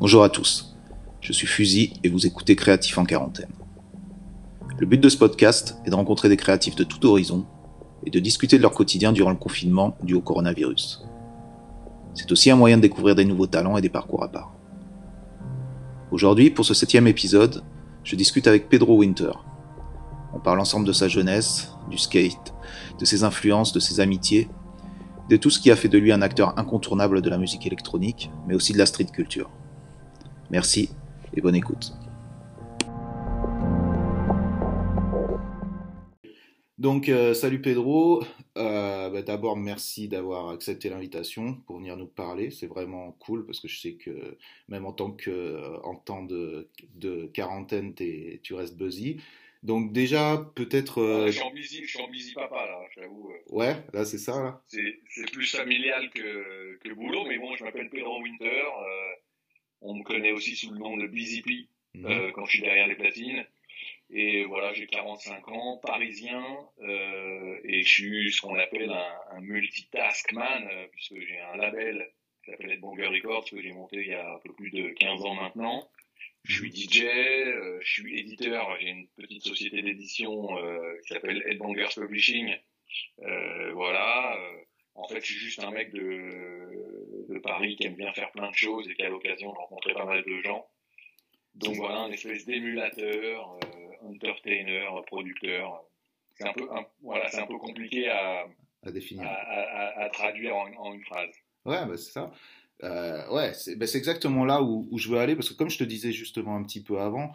Bonjour à tous, je suis Fusil et vous écoutez Créatif en quarantaine. Le but de ce podcast est de rencontrer des créatifs de tout horizon et de discuter de leur quotidien durant le confinement dû au coronavirus. C'est aussi un moyen de découvrir des nouveaux talents et des parcours à part. Aujourd'hui, pour ce septième épisode, je discute avec Pedro Winter. On parle ensemble de sa jeunesse, du skate, de ses influences, de ses amitiés, de tout ce qui a fait de lui un acteur incontournable de la musique électronique, mais aussi de la street culture. Merci et bonne écoute. Donc, euh, salut Pedro. Euh, bah, D'abord, merci d'avoir accepté l'invitation pour venir nous parler. C'est vraiment cool parce que je sais que même en tant que en temps de, de quarantaine, tu restes busy. Donc déjà, peut-être... Euh... je, suis en busy, je suis en busy papa, là, j'avoue. Euh. Ouais, là, c'est ça, là. C'est plus familial que, que boulot, mais bon, je m'appelle Pedro Winter. Euh, on me connaît aussi sous le nom de Busy mhm. euh, quand je suis derrière les platines. Et voilà, j'ai 45 ans, parisien, euh, et je suis ce qu'on appelle un, un multitask man, euh, puisque j'ai un label qui s'appelle Bonger Records, que j'ai monté il y a un peu plus de 15 ans maintenant. Je suis DJ, euh, je suis éditeur, j'ai une petite société d'édition euh, qui s'appelle Headbangers Publishing. Euh, voilà. en fait, je suis juste un mec de, de Paris qui aime bien faire plein de choses et qui a l'occasion de rencontrer pas mal de gens. Donc voilà, un espèce d'émulateur, entertainer, producteur. C'est un peu, voilà, c'est un peu compliqué à, à définir, à, à, traduire en, en, une phrase. Ouais, bah c'est ça. Euh, ouais, ben, c'est exactement là où, où, je veux aller, parce que comme je te disais justement un petit peu avant,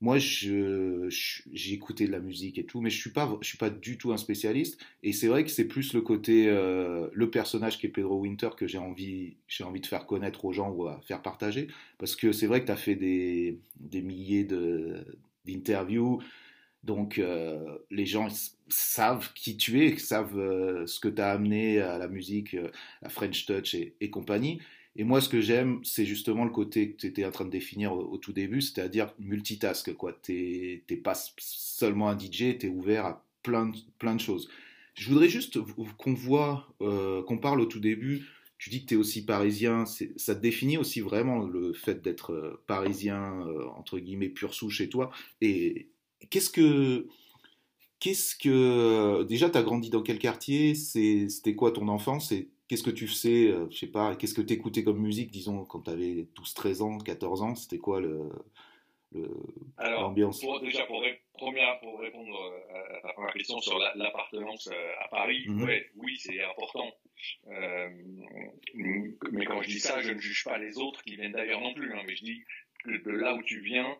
moi, j'ai écouté de la musique et tout, mais je suis pas, je suis pas du tout un spécialiste. Et c'est vrai que c'est plus le côté, euh, le personnage qui est Pedro Winter que j'ai envie, j'ai envie de faire connaître aux gens ou à faire partager, parce que c'est vrai que tu as fait des, des milliers d'interviews, donc euh, les gens savent qui tu es, savent euh, ce que tu as amené à la musique, à French Touch et compagnie. Et moi, ce que j'aime, c'est justement le côté que tu étais en train de définir au, tout début, c'est-à-dire multitask. Tu n'es pas seulement un DJ, tu es ouvert à plein, plein de choses. Je voudrais juste qu'on voit, euh, qu'on parle au tout début. Tu dis que tu es aussi parisien. Ça te définit aussi vraiment le fait d'être euh, parisien, euh, entre guillemets, pur souche chez toi. Et qu'est-ce que. Qu'est-ce que. Déjà, tu as grandi dans quel quartier? C'était quoi ton enfance? Qu'est-ce que tu faisais, euh, je sais pas, qu'est-ce que tu écoutais comme musique, disons, quand tu avais 12, 13 ans, 14 ans C'était quoi l'ambiance? Alors, déjà, pour, première, pour répondre euh, à ta première question sur l'appartenance euh, à Paris, ouais, oui, c'est important. mais quand je dis ça, je ne juge pas les autres qui viennent d'ailleurs non plus, hein, mais je dis que de là où tu viens,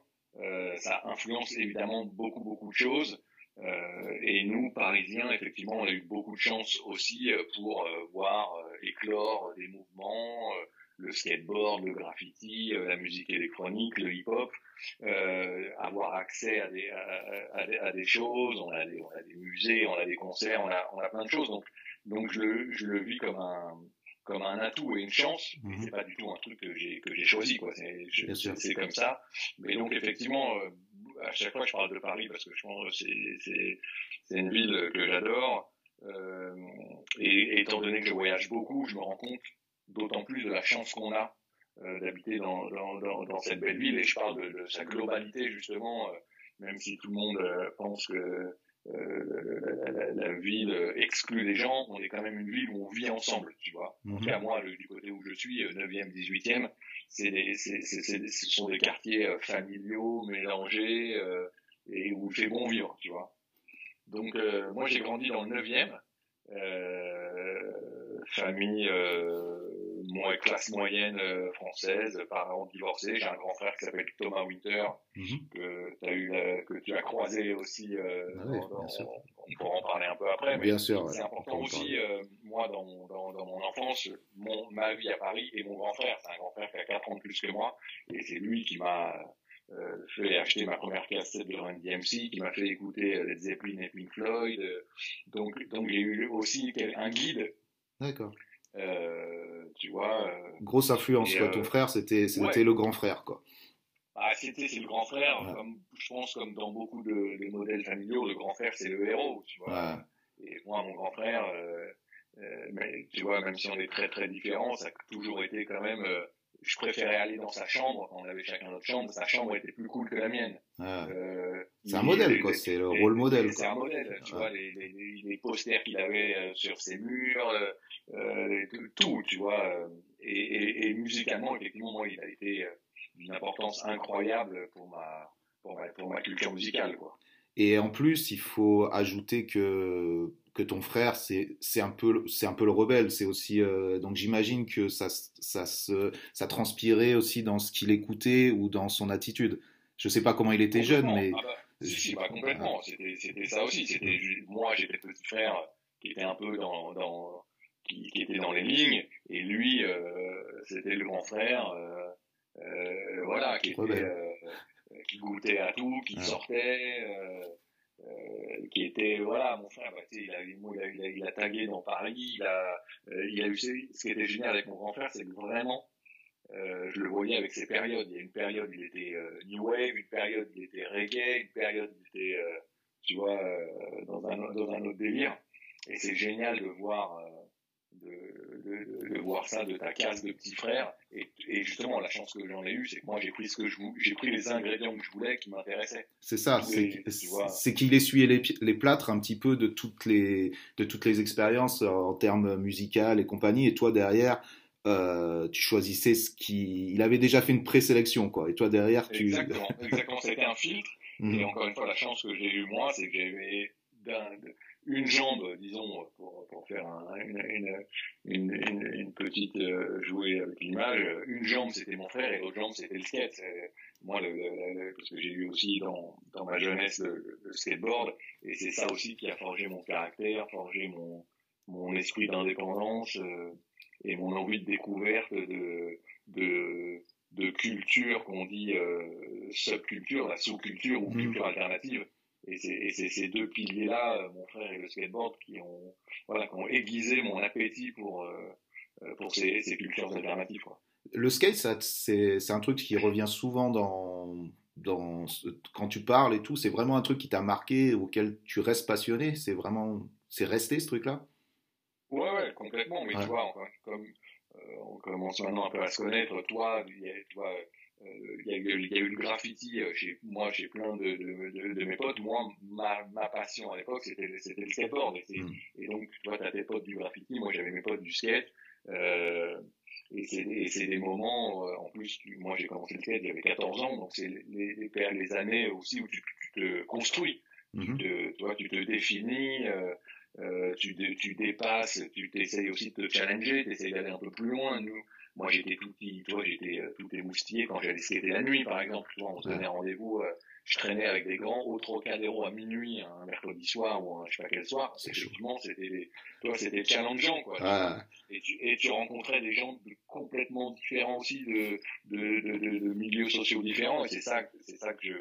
ça influence évidemment beaucoup, beaucoup de choses. Euh, et nous, Parisiens, effectivement, on a eu beaucoup de chance aussi euh, pour euh, voir éclore des mouvements, le skateboard, le graffiti, la musique électronique, le hip-hop, avoir accès à des, à, des, à des, choses. On a des, on a des musées, on a des concerts, on a, on a plein de choses. Donc, donc je, le, je le vis comme un, comme un atout et une chance. Mm C'est pas du tout un truc que j'ai que j'ai choisi quoi. C'est comme ça. Mais donc effectivement, à chaque fois je parle de Paris parce que je pense que c'est c'est une ville que j'adore. Euh, et, étant donné que je voyage beaucoup, je me rends compte d'autant plus de la chance qu'on a euh, d'habiter dans, dans, dans, dans, cette belle ville. Et je parle de, de sa globalité justement, euh, même si tout le monde euh, pense que euh, la, la, ville exclut les gens, on est quand même une ville où on vit ensemble, tu vois. En tout cas, moi, du côté où je suis, 9e, 18e, c'est c'est, c'est, ce sont des quartiers euh, familiaux, mélangés, euh, et où il fait bon vivre, tu vois. Donc, euh, moi, j'ai grandi dans le 9e, famille moins classe moyenne euh, française, parents divorcés. J'ai un grand frère qui s'appelle Thomas Winter, mhm. que, as eu, que tu as croisé aussi. Euh, ah on pourra en parler un peu après. Bien sûr. C'est important aussi, euh, moi, dans mon, dans, dans mon enfance, mon, ma vie à Paris et mon grand frère. C'est un grand frère qui a 4 ans de plus que moi. Et c'est lui qui m'a euh, fait acheter ma première cassette de Run DMC, qui m'a fait écouter Led Zeppelin et Pink Floyd. donc, donc j'ai eu aussi un guide. D'accord. Euh, tu vois. Euh, Grosse influence, quoi. Ton euh, frère, c'était c'était le grand frère, quoi. Ah, c'était c'est le grand frère. Comme, je pense comme dans beaucoup de, de, modèles familiaux, le grand frère c'est le héros, tu vois. Et moi, mon grand frère, mais tu vois, même si on est très très différents, ça a toujours été quand même je préférais aller dans sa chambre quand on avait chacun notre chambre. Sa chambre était plus cool que la mienne. Ah. Euh, c'est un modèle, quoi. C'est le rôle modèle. C'est un modèle. Tu vois, les, les, les, posters qu'il avait sur ses murs, euh, tout, tu vois. Et, et, et, musicalement, effectivement, moi, il a été d'une importance incroyable pour ma, pour ma, pour ma culture musicale, quoi. Et en plus, il faut ajouter que que ton frère, c'est un peu c'est un peu le rebelle. C'est aussi euh, donc j'imagine que ça ça se ça transpirait aussi dans ce qu'il écoutait ou dans son attitude. Je sais pas comment il était jeune, mais ah bah, si, pas complètement. C'était ça aussi. C'était moi j'étais petit frère qui était un peu dans, dans qui, qui, était dans les lignes et lui euh, c'était le grand frère. Euh, euh voilà qui était euh, qui goûtait à tout, qui sortait. Euh, qui était voilà mon frère bah, il, a, il, a, il, a, tagué dans Paris il a euh, il a eu ce qui était génial avec mon grand frère c'est que vraiment euh, je le voyais avec ses périodes il y a une période il était euh, new wave une période il était reggae une période il était tu vois dans un dans un autre délire et c'est génial de voir de, de, voir ça de ta case de petit frère. Et, et justement, la chance que j'en ai eue, c'est que moi, j'ai pris ce que je j'ai pris les ingrédients que je voulais, qui m'intéressaient. C'est ça, c'est qu'il essuyait les, les plâtres un petit peu de toutes les, de toutes les expériences en termes musicales et compagnie. Et toi, derrière, euh, tu choisissais ce qui. Il avait déjà fait une présélection, quoi. Et toi, derrière, tu. Exactement, exactement. C'était un filtre. Et mhm. encore une fois, la chance que j'ai eue, moi, c'est que j'avais une jambe, disons, pour, pour faire un, une, une, une, une, petite euh, jouer avec l'image, une jambe c'était mon frère et l'autre jambe c'était le skate. Moi, le, le, parce que j'ai eu aussi dans, dans ma jeunesse le, le skateboard, et c'est ça aussi qui a forgé mon caractère, forgé mon, mon esprit d'indépendance euh, et mon envie de découverte de, de, de culture qu'on dit euh, subculture, la sous-culture ou mmh. culture alternative et c'est ces deux piliers-là, euh, mon frère et le skateboard, qui ont, voilà, qui ont aiguisé mon appétit pour, euh, euh, pour ces, ces cultures alternatives. Quoi. Le skate, c'est un truc qui revient souvent dans, dans, quand tu parles et tout. C'est vraiment un truc qui t'a marqué, auquel tu restes passionné. C'est vraiment, c'est resté ce truc-là? Ouais, ouais, complètement. Mais tu vois, comme on commence maintenant un peu à se connaître, toi, tu vois, il y, a eu, le graffiti euh, chez moi, chez plein de, de, de, mes potes. Moi, ma, ma passion à l'époque, c'était le skateboard. Et, mm. et, donc, toi, t'as tes potes du graffiti, moi, j'avais mes potes du skate. Euh, et c'est des moments, euh, en plus, moi, j'ai commencé le skate, j'avais 14 ans, donc c'est les, les, les, années aussi où tu, tu te construis. Tu, mm-hmm. te, toi, tu te définis. Euh, tu, tu dépasses, tu t'essayes aussi de te challenger, tu essayes d'aller un peu plus loin. Nous, moi, j'étais tout petit, toi, j'étais euh, tout émoustillé quand j'allais skater la nuit, par exemple. Toi, on se donnait rendez-vous, euh, je traînais avec des grands au Trocadéro à minuit, un mercredi soir ou un je sais pas quel soir. Effectivement, c'était, toi, c'était challengeant, quoi. Ah. Et, tu, et tu rencontrais des gens de complètement différents aussi, de, de, de, de, de milieux sociaux différents. Et c'est ça, c'est ça que je,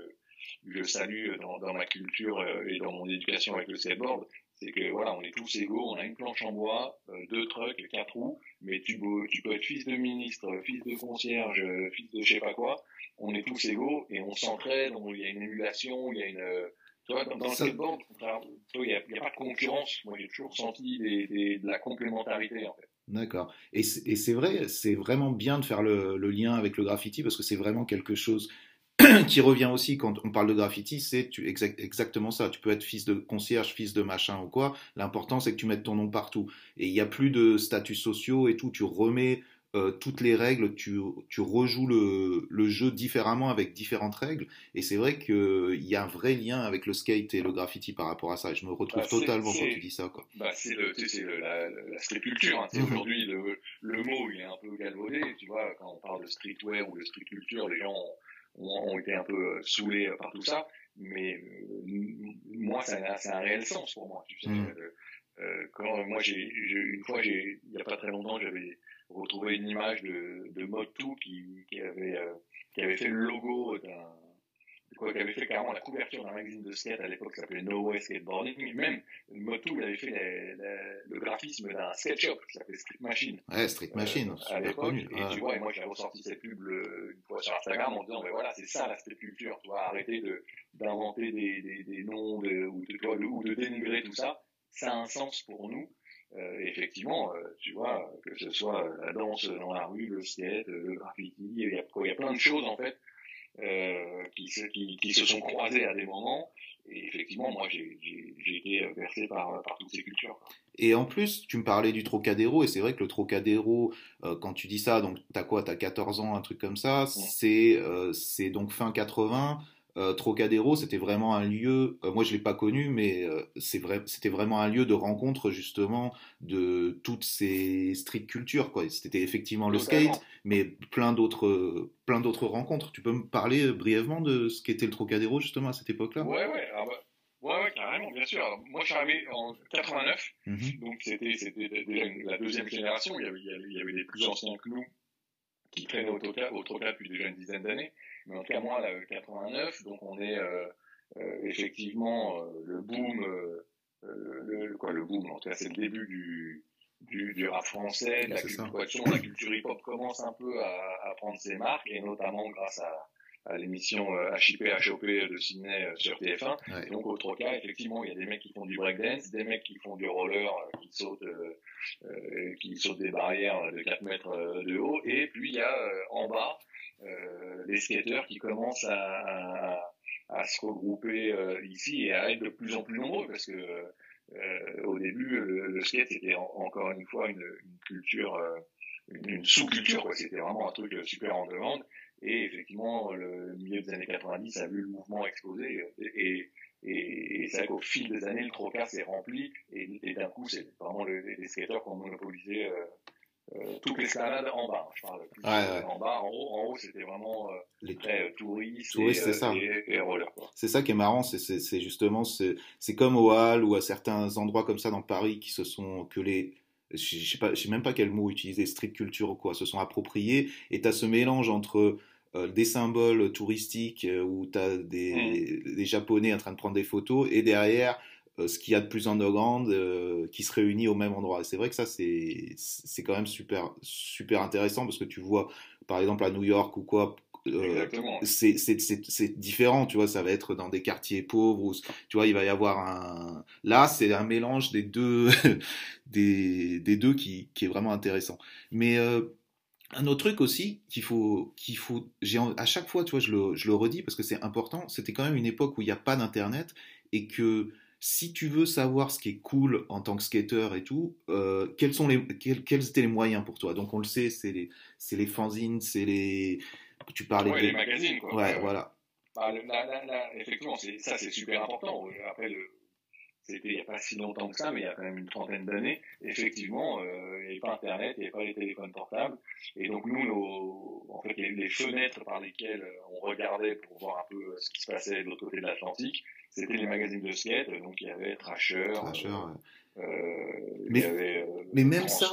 je salue dans, dans ma culture euh, et dans mon éducation avec le skateboard, c'est que voilà, on est tous égaux, on a une planche en bois, euh, deux trucks, quatre roues, mais tu, tu peux être fils de ministre, fils de concierge, fils de je sais pas quoi, on est tous égaux et on s'entraide, il y a une émulation, il y a une... Tu vois, dans, le skateboard, il n'y a, a, pas de concurrence. Moi, j'ai toujours senti des, des, de la complémentarité, en fait. D'accord. Et c'est vrai, c'est vraiment bien de faire le, le, lien avec le graffiti parce que c'est vraiment quelque chose qui revient aussi quand on parle de graffiti, c'est exactement ça. Tu peux être fils de concierge, fils de machin ou quoi. L'important, c'est que tu mettes ton nom partout. Et il n'y a plus de statuts sociaux et tout. Tu remets euh, toutes les règles, tu, tu rejoues le, le, jeu différemment avec différentes règles. Et c'est vrai qu'il y a un vrai lien avec le skate et le graffiti par rapport à ça. je me retrouve bah, totalement quand tu dis ça. Quoi. Bah, c'est la, la street culture. Hein. Mhm. Aujourd'hui, le, le, mot il est un peu galvaudé. Tu vois, quand on parle de streetwear ou de street culture, les gens ont, été un peu euh, saoulés euh, par tout ça, mais euh, moi, ça, a un réel sens pour moi. Tu sais, mm. quand moi, j'ai une fois, il n'y a pas très longtemps, j'avais retrouvé une image de, de Motu qui, qui avait qui avait fait le logo d'un quoi, qui avait fait carrément la couverture d'un magazine de skate à l'époque qui s'appelait No Way Skateboarding. Même Motu, il avait fait le graphisme d'un skate shop qui s'appelait Street Machine. Ouais, Street Machine, euh, à l'époque. Et tu vois, et moi j'avais ressorti cette pub une fois sur Instagram en disant, mais voilà, c'est ça la street culture, tu vois, arrêter de, d'inventer des, des, des noms de, ou, de, ou de dénigrer tout ça. Ça a un sens pour nous. effectivement, tu vois, que ce soit la danse dans la rue, le skate, le graffiti, il y a, il y a plein de choses en fait qui, se, qui, qui se sont croisées à des moments et effectivement, moi, j'ai été versé par, par toutes ces cultures. Et en plus, tu me parlais du Trocadéro, et c'est vrai que le Trocadéro, euh, quand tu dis ça, donc t'as quoi T'as 14 ans, un truc comme ça, c'est euh, c'est donc fin 80. Euh, Trocadéro, c'était vraiment un lieu, moi je ne l'ai pas connu, mais c'est vrai, c'était vraiment un lieu de rencontre justement de toutes ces street cultures. C'était effectivement le skate, mais plein d'autres, plein d'autres rencontres. Tu peux me parler brièvement de ce qu'était le Trocadéro justement à cette époque-là? Ouais, ouais. Ouais, ouais, carrément, bien sûr. moi, je suis arrivé en 89, mhm. donc c'était déjà la deuxième génération. Il y, avait, il y, avait, des plus anciens que nous qui traînaient au Troca, au depuis déjà une dizaine d'années. Mais en tout cas, moi, là, 89, donc on est euh, euh, effectivement euh, le boom, le, quoi, le boom, en tout cas, c'est le début du, du, du rap français, de la culture, la culture hip-hop commence un peu à, à prendre ses marques, et notamment grâce à à l'émission HIP euh, HOP de Sydney euh, sur TF1. donc autre cas, effectivement, il y a des mecs qui font du breakdance, des mecs qui font du roller, euh, qui sautent, qui sautent des barrières de 4 mètres de haut, et puis il y a en bas les skateurs qui commencent à, à, se regrouper ici et à être de plus en plus nombreux parce que au début le, skate c'était encore une fois une, une culture une, sous-culture c'était vraiment un truc super en demande et effectivement, le milieu des années 90 a vu le mouvement exploser. Et, et, et c'est vrai qu'au fil des années, le trocas s'est rempli. Et, d'un coup, c'est vraiment les, skateurs qui ont monopolisé euh, euh, toute l'escalade en bas. Je parle plus en bas, en haut. En haut, c'était vraiment euh, les très touristes, touristes et, ça. et, rollers. C'est ça qui est marrant. C'est justement, c'est comme au Hall ou à certains endroits comme ça dans Paris qui se sont que les je sais pas, je sais même pas quel mot utiliser, street culture ou quoi, se sont appropriés. Et tu as ce mélange entre euh, des symboles touristiques euh, où tu as des, des, Japonais en train de prendre des photos et derrière euh, ce qu'il y a de plus underground qui se réunit au même endroit. C'est vrai que ça, c'est quand même super, super intéressant parce que tu vois, par exemple, à New York ou quoi, c'est différent, tu vois, ça va être dans des quartiers pauvres, où, tu vois, il va y avoir un... Là, c'est un mélange des deux, des, des, deux qui, qui, est vraiment intéressant. Mais un autre truc aussi qu'il faut, qu'il faut, j'ai à chaque fois, tu vois, je le, je le redis parce que c'est important. C'était quand même une époque où il n'y a pas d'internet et que si tu veux savoir ce qui est cool en tant que skater et tout, euh, quels sont les, quels, quels, étaient les moyens pour toi? Donc on le sait, c'est les, les fanzines, c'est les, tu parlais ouais, des... les magazines, quoi. Ouais, voilà. Bah, effectivement, ça c'est super important. Après, le, c'était il n'y a pas si longtemps que ça, mais il y a quand même une trentaine d'années, effectivement, euh, il n'y avait pas Internet, il n'y avait pas les téléphones portables. Et donc nous, nos, en fait, les, fenêtres par lesquelles on regardait pour voir un peu euh, ce qui se passait de l'autre côté de l'Atlantique, c'était les magazines de skate. Donc il y avait Thrasher, Thrasher euh, mais, il y avait, euh, mais même ça.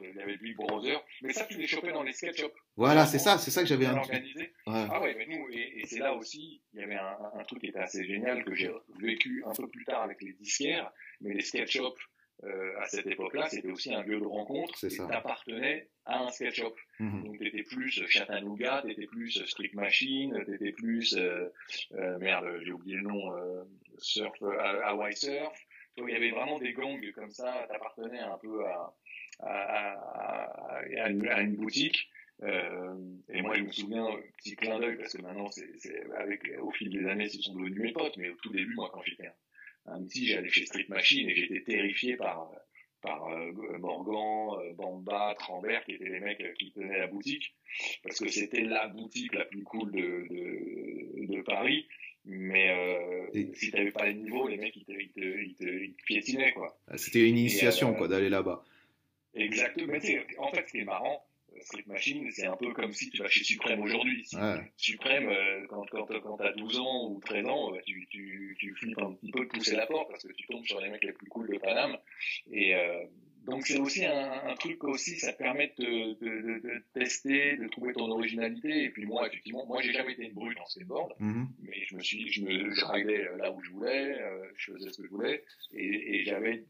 il y avait Big Brother. Mais ça, tu les chopais dans les skate shops. Voilà, c'est ça, c'est ça que j'avais organisé. Ah ouais, mais nous, et, et c'est là aussi, il y avait un, un, truc qui était assez génial que j'ai vécu un peu plus tard avec les disquaires, mais les skate shops. Euh, à cette époque-là, c'était aussi un lieu de rencontre. Tu appartenais à un skate shop. Mhm. Donc, t'étais plus Chattanooga, t'étais plus Street Machine, t'étais plus, euh, euh, merde, j'ai oublié le nom, euh, Surf, Hawaii Surf. Donc, il y avait vraiment des gangs comme ça, t'appartenais un peu à, à, à, à, une, une, boutique. Euh, et moi, je me souviens, petit clin d'œil, parce que maintenant, c'est, avec, au fil des années, ce sont devenus mes potes, mais au tout début, moi, quand j'étais un, un petit, j'allais chez Street Machine et j'étais terrifié par, par euh, Morgan, euh, Bamba, Trambert, qui étaient les mecs qui tenaient la boutique, parce que c'était la boutique la plus cool de, de, de Paris. Mais euh, si tu n'avais pas les niveaux, les mecs, ils te, ils te, ils te, ils te piétinaient, quoi. Ah, c'était une initiation, euh, quoi, d'aller là-bas. Exactement. Mais en fait, ce qui est marrant, euh, Street Machine, c'est un peu comme si tu vas chez Suprême aujourd'hui. Ouais. Suprême, euh, quand, quand, quand tu as 12 ans ou 13 ans, tu, tu, tu flippes un petit peu de pousser la porte parce que tu tombes sur les mecs les plus cools de Paname. Et, euh, donc c'est aussi un, un, truc aussi, ça permet de, de, de, tester, de trouver ton originalité. Et puis moi, effectivement, moi j'ai jamais été une brute en skateboard, mm mais je me suis, je me, je là où je voulais, euh, je faisais ce que je voulais, et, et j'avais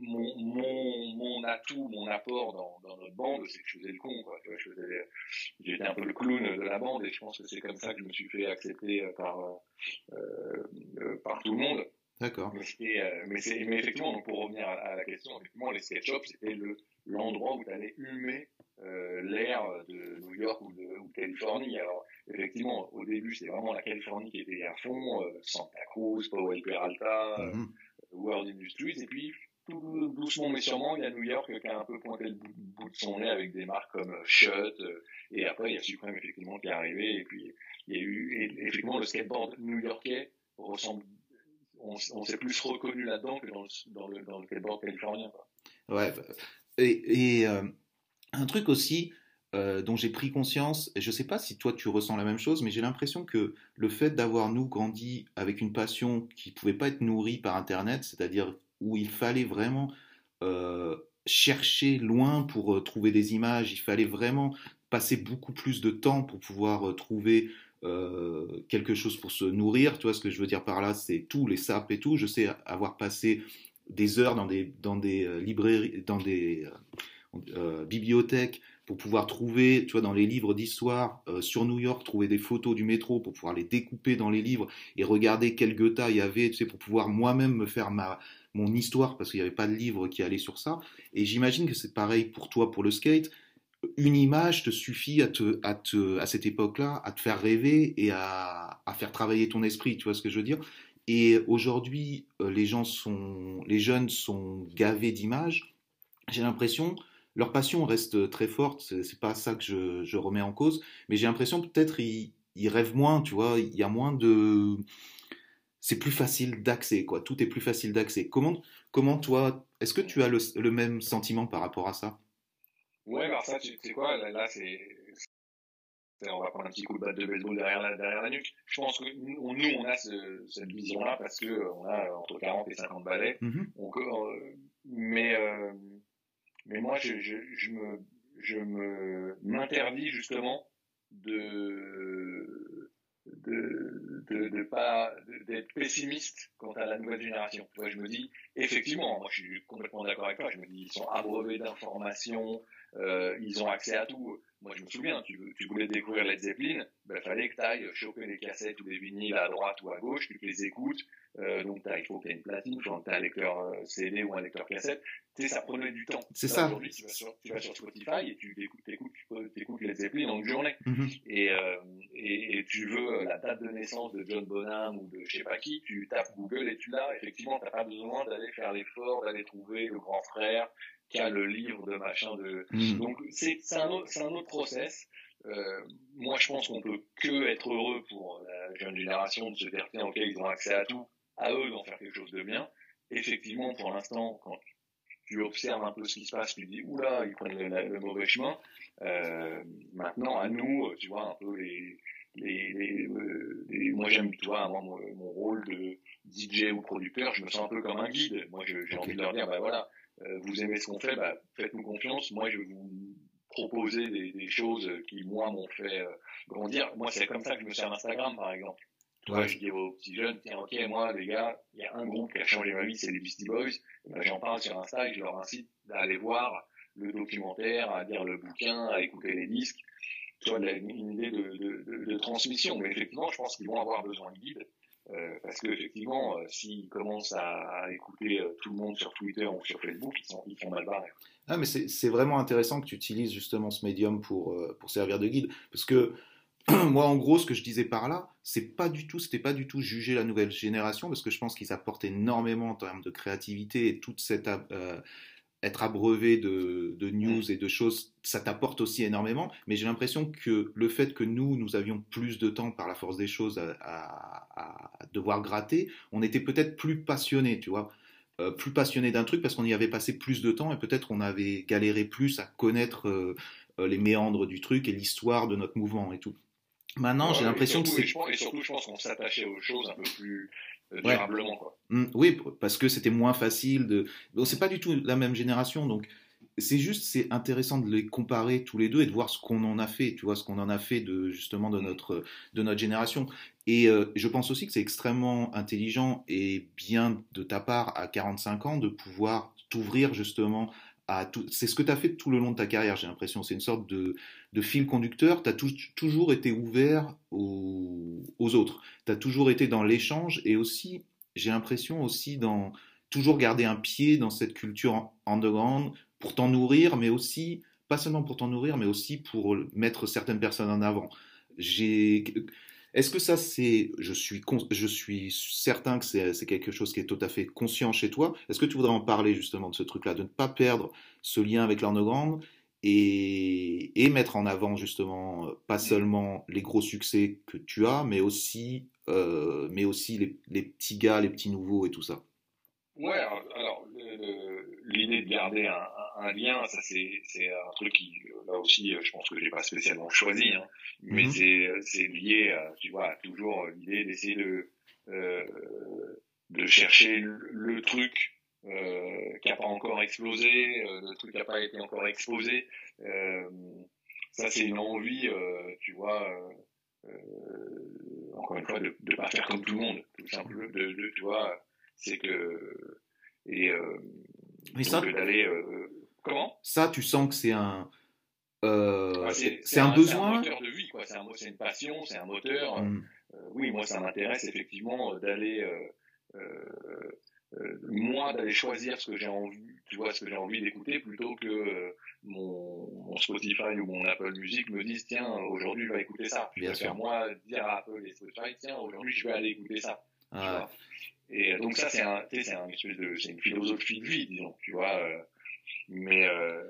mon, mon, mon atout, mon apport dans, dans notre bande, c'est que je faisais le con, quoi. Tu vois, je faisais, j'étais un peu le clown de la bande, et je pense que c'est comme ça que je me suis fait accepter par, euh, euh, par tout le monde. D'accord. Mais, euh, mais, mais, effectivement, pour revenir à, la question, effectivement, les sketch shops, c'était l'endroit où tu allais humer euh, l'air de New York ou de, ou Californie. Alors, effectivement, au début, c'était vraiment la Californie qui était à fond, euh, Santa Cruz, Powell Peralta, mm-hmm. World Industries, et puis tout doucement mais sûrement, il y a New York qui a un peu pointé le bout, de son nez avec des marques comme Shut, et après il y a Supreme effectivement qui est arrivé, et puis il y a eu effectivement le skateboard new-yorkais ressemble on, s'est plus reconnu là-dedans que dans le, dans le, skateboard californien. Ouais, bah, et, et euh, un truc aussi euh, dont j'ai pris conscience, et je ne sais pas si toi tu ressens la même chose, mais j'ai l'impression que le fait d'avoir nous grandi avec une passion qui ne pouvait pas être nourrie par Internet, c'est-à-dire où il fallait vraiment euh, chercher loin pour trouver des images, il fallait vraiment passer beaucoup plus de temps pour pouvoir trouver euh, quelque chose pour se nourrir. Tu vois ce que je veux dire par là, c'est tout, les sapes et tout. Je sais avoir passé des heures dans des, dans des euh, librairies, dans des euh, bibliothèques pour pouvoir trouver, tu vois, dans les livres d'histoire sur New York, trouver des photos du métro pour pouvoir les découper dans les livres et regarder quel Goethe il y avait, tu sais, pour pouvoir moi-même me faire ma, mon histoire parce qu'il n'y avait pas de livre qui allait sur ça. Et j'imagine que c'est pareil pour toi, pour le skate une image te suffit à, te, à, te, à cette époque-là à te faire rêver et à, à, faire travailler ton esprit, tu vois ce que je veux dire? Et aujourd'hui, euh, les gens sont, les jeunes sont gavés d'images. J'ai l'impression, leur passion reste très forte. C'est pas ça que je, remets en cause, mais j'ai l'impression peut-être ils, ils rêvent moins, tu vois. Il y a moins de, c'est plus facile d'accès, quoi. Tout est plus facile d'accès. Comment, comment toi, est-ce que tu as le, le même sentiment par rapport à ça? Ouais, alors ça, tu sais quoi, là, c'est. On va prendre un petit coup de batte de baseball derrière la, derrière la nuque. Je pense que nous, on a ce, cette vision-là parce que on a entre 40 et 50 balais. Euh, mais, euh, mais moi, je, je, je me, je me m'interdis justement de de, de, de pas d'être pessimiste quant à la nouvelle génération. Moi, je me dis, effectivement, moi je suis complètement d'accord avec toi, je me dis, ils sont abreuvés d'informations, euh, ils ont accès à tout. Moi, je me souviens, tu, tu voulais découvrir Led Zeppelin, ben, fallait que tu ailles choper les cassettes ou les vinyles à droite ou à gauche, tu les écoutes. Euh, donc, il faut qu'il y ait une platine, il tu un lecteur euh, CD ou un lecteur cassette. Tu sais, ça prenait du temps. C'est ça. Aujourd'hui, tu, vas sur, tu vas sur Spotify et tu écoutes, écoutes, écoutes Led Zeppelin en une journée. Mm-hmm. et, euh, et, et, tu veux la date de naissance de John Bonham ou de je sais pas qui, tu tapes Google et tu l'as. Effectivement, tu n'as pas besoin d'aller faire l'effort, d'aller trouver le grand frère, qui a le livre de machin de. Hmm. Donc c'est un un autre process. Euh, moi, je pense qu'on peut que être heureux pour la jeune génération de se dire tiens, ok, ils ont accès à tout, à eux d'en faire quelque chose de bien. Effectivement, pour l'instant, quand tu observes un peu ce qui se passe, tu dis oula, ils prennent le, mauvais chemin. Euh, maintenant, à nous, tu vois, un peu les, les moi j'aime, tu vois, mon, rôle de DJ ou producteur, je me sens un peu comme un guide. Moi, j'ai envie de leur dire, bah voilà, euh, vous aimez ce qu'on fait, bah, faites-nous confiance. Moi, je vais vous proposer des, choses qui, moi, m'ont fait euh, grandir. Moi, c'est comme ça que je me sers d'Instagram, par exemple. Toi, je dis aux petits jeunes, tiens, ok, moi, les gars, il y a un groupe qui a changé ma vie, c'est les Beastie Boys. Ben, J'en parle sur Insta et je leur incite d'aller voir le documentaire, à lire le bouquin, à écouter les disques. Tu vois, une idée de, de, de, de transmission. Mais effectivement, je pense qu'ils vont avoir besoin de guides. Euh, parce qu'effectivement, euh, s'ils commencent à, écouter euh, tout le monde sur Twitter ou sur Facebook, ils, sont, ils font mal barrés. Ah, mais c'est vraiment intéressant que tu utilises justement ce médium pour, pour servir de guide. Parce que moi, en gros, ce que je disais par là, c'est pas du tout, c'était pas du tout juger la nouvelle génération, parce que je pense qu'ils apportent énormément en termes de créativité et toute cette être abreuvé de, news et de choses, ça t'apporte aussi énormément. Mais j'ai l'impression que le fait que nous, nous avions plus de temps par la force des choses à, devoir gratter, on était peut-être plus passionnés, tu vois. Euh, plus passionnés d'un truc parce qu'on y avait passé plus de temps et peut-être on avait galéré plus à connaître euh, euh, les méandres du truc et l'histoire de notre mouvement et tout. Maintenant, j'ai l'impression que c'est. Et surtout, je pense qu'on s'attachait aux choses un peu plus durablement. Quoi. Mmh, oui, parce que c'était moins facile de. Bon, c'est pas du tout la même génération, donc c'est juste, c'est intéressant de les comparer tous les deux et de voir ce qu'on en a fait, tu vois, ce qu'on en a fait de justement de notre de notre génération. Et euh, je pense aussi que c'est extrêmement intelligent et bien de ta part à 45 ans de pouvoir t'ouvrir justement c'est ce que tu as fait tout le long de ta carrière, j'ai l'impression. C'est une sorte de, fil conducteur. Tu as toujours été ouvert aux, autres. Tu as toujours été dans l'échange et aussi, j'ai l'impression aussi dans toujours garder un pied dans cette culture underground pour t'en nourrir, mais aussi, pas seulement pour t'en nourrir, mais aussi pour mettre certaines personnes en avant. J'ai. Est-ce que ça, c'est. Je suis, je suis certain que c'est quelque chose qui est tout à fait conscient chez toi. Est-ce que tu voudrais en parler justement de ce truc-là, de ne pas perdre ce lien avec l'underground et, et, mettre en avant justement pas seulement les gros succès que tu as, mais aussi, euh, mais aussi les, les, petits gars, les petits nouveaux et tout ça? Ouais, alors l'idée de garder un, un, lien, ça c'est un truc qui, là aussi, je pense que j'ai pas spécialement choisi, hein, mais mm-hmm. c'est lié, à, tu vois, toujours l'idée d'essayer de euh, de chercher le, truc euh, qui a pas encore explosé, euh, le truc qui a pas été encore exposé. Euh, ça c'est une envie, euh, tu vois. Euh, encore une fois, de ne pas faire comme tout le monde, tout simplement. De, de, tu vois, c'est que et euh, ça d'aller euh, comment? Ça tu sens que c'est un euh, c'est un, un, besoin c'est un moteur de vie c'est une passion c'est un moteur mm. euh, oui moi ça m'intéresse effectivement d'aller moi d'aller choisir ce que j'ai envie tu vois ce que j'ai envie d'écouter plutôt que mon, mon, Spotify ou mon Apple Music me disent tiens aujourd'hui je vais écouter ça je vais faire moi dire à Apple et Spotify tiens aujourd'hui je vais aller écouter ça ah. Et donc ça, c'est un, une philosophie de vie, disons, tu vois. Euh, mais euh,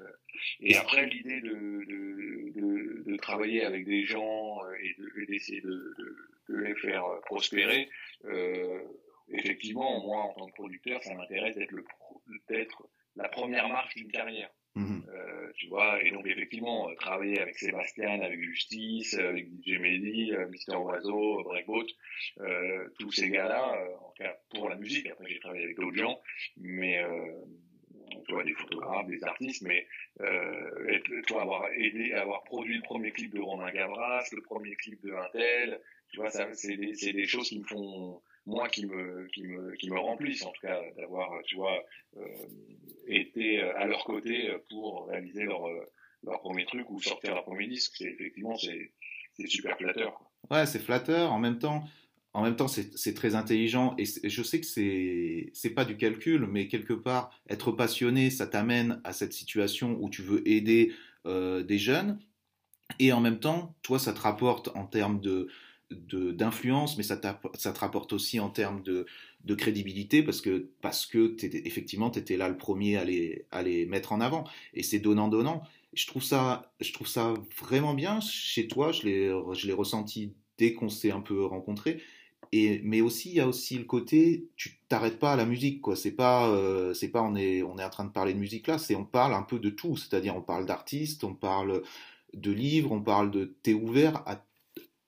et après l'idée de, de, de, de, travailler avec des gens euh, et d'essayer de, de, les faire prospérer. Euh, effectivement, moi, en tant que producteur, ça m'intéresse d'être la première marche d'une carrière. Mhm. Euh, tu vois, et donc effectivement, euh, travailler avec Sébastien, avec Justice, euh, avec DJ Mehdi, Mister Oiseau, Breakboat, euh, tous ces gars-là, en tout cas pour la musique, après j'ai travaillé avec d'autres gens, mais tu vois, des photographes, des artistes, mais euh, tu vois, avoir aidé, avoir produit le premier clip de Romain Gavras, le premier clip de Intel, tu vois, c'est des, c'est des choses qui me font, moi, qui me, qui me, qui me remplissent, en tout cas, d'avoir, tu vois, euh, été à leur côté pour réaliser leur, leur premier truc ou sortir leur premier disque. C'est effectivement, c'est, c'est super flatteur. Ouais, c'est flatteur. En même temps, en même temps, c'est très intelligent et, je sais que c'est c'est pas du calcul, mais quelque part, être passionné, ça t'amène à cette situation où tu veux aider euh, des jeunes et en même temps, toi, ça te rapporte en termes de d'influence, mais ça, ça te rapporte aussi en termes de, crédibilité parce que, parce que étais, effectivement, tu étais là le premier à les, à les mettre en avant. Et c'est donnant-donnant. Je je trouve ça vraiment bien chez toi. Je l'ai ressenti dès qu'on s'est un peu rencontrés. Et, mais aussi, il y a aussi le côté, tu t'arrêtes pas à la musique, quoi. C'est pas, euh, c'est pas, on est, on est en train de parler de musique là, c'est, on parle un peu de tout. C'est-à-dire, on parle d'artistes, on parle de livres, on parle de, t'es ouvert à,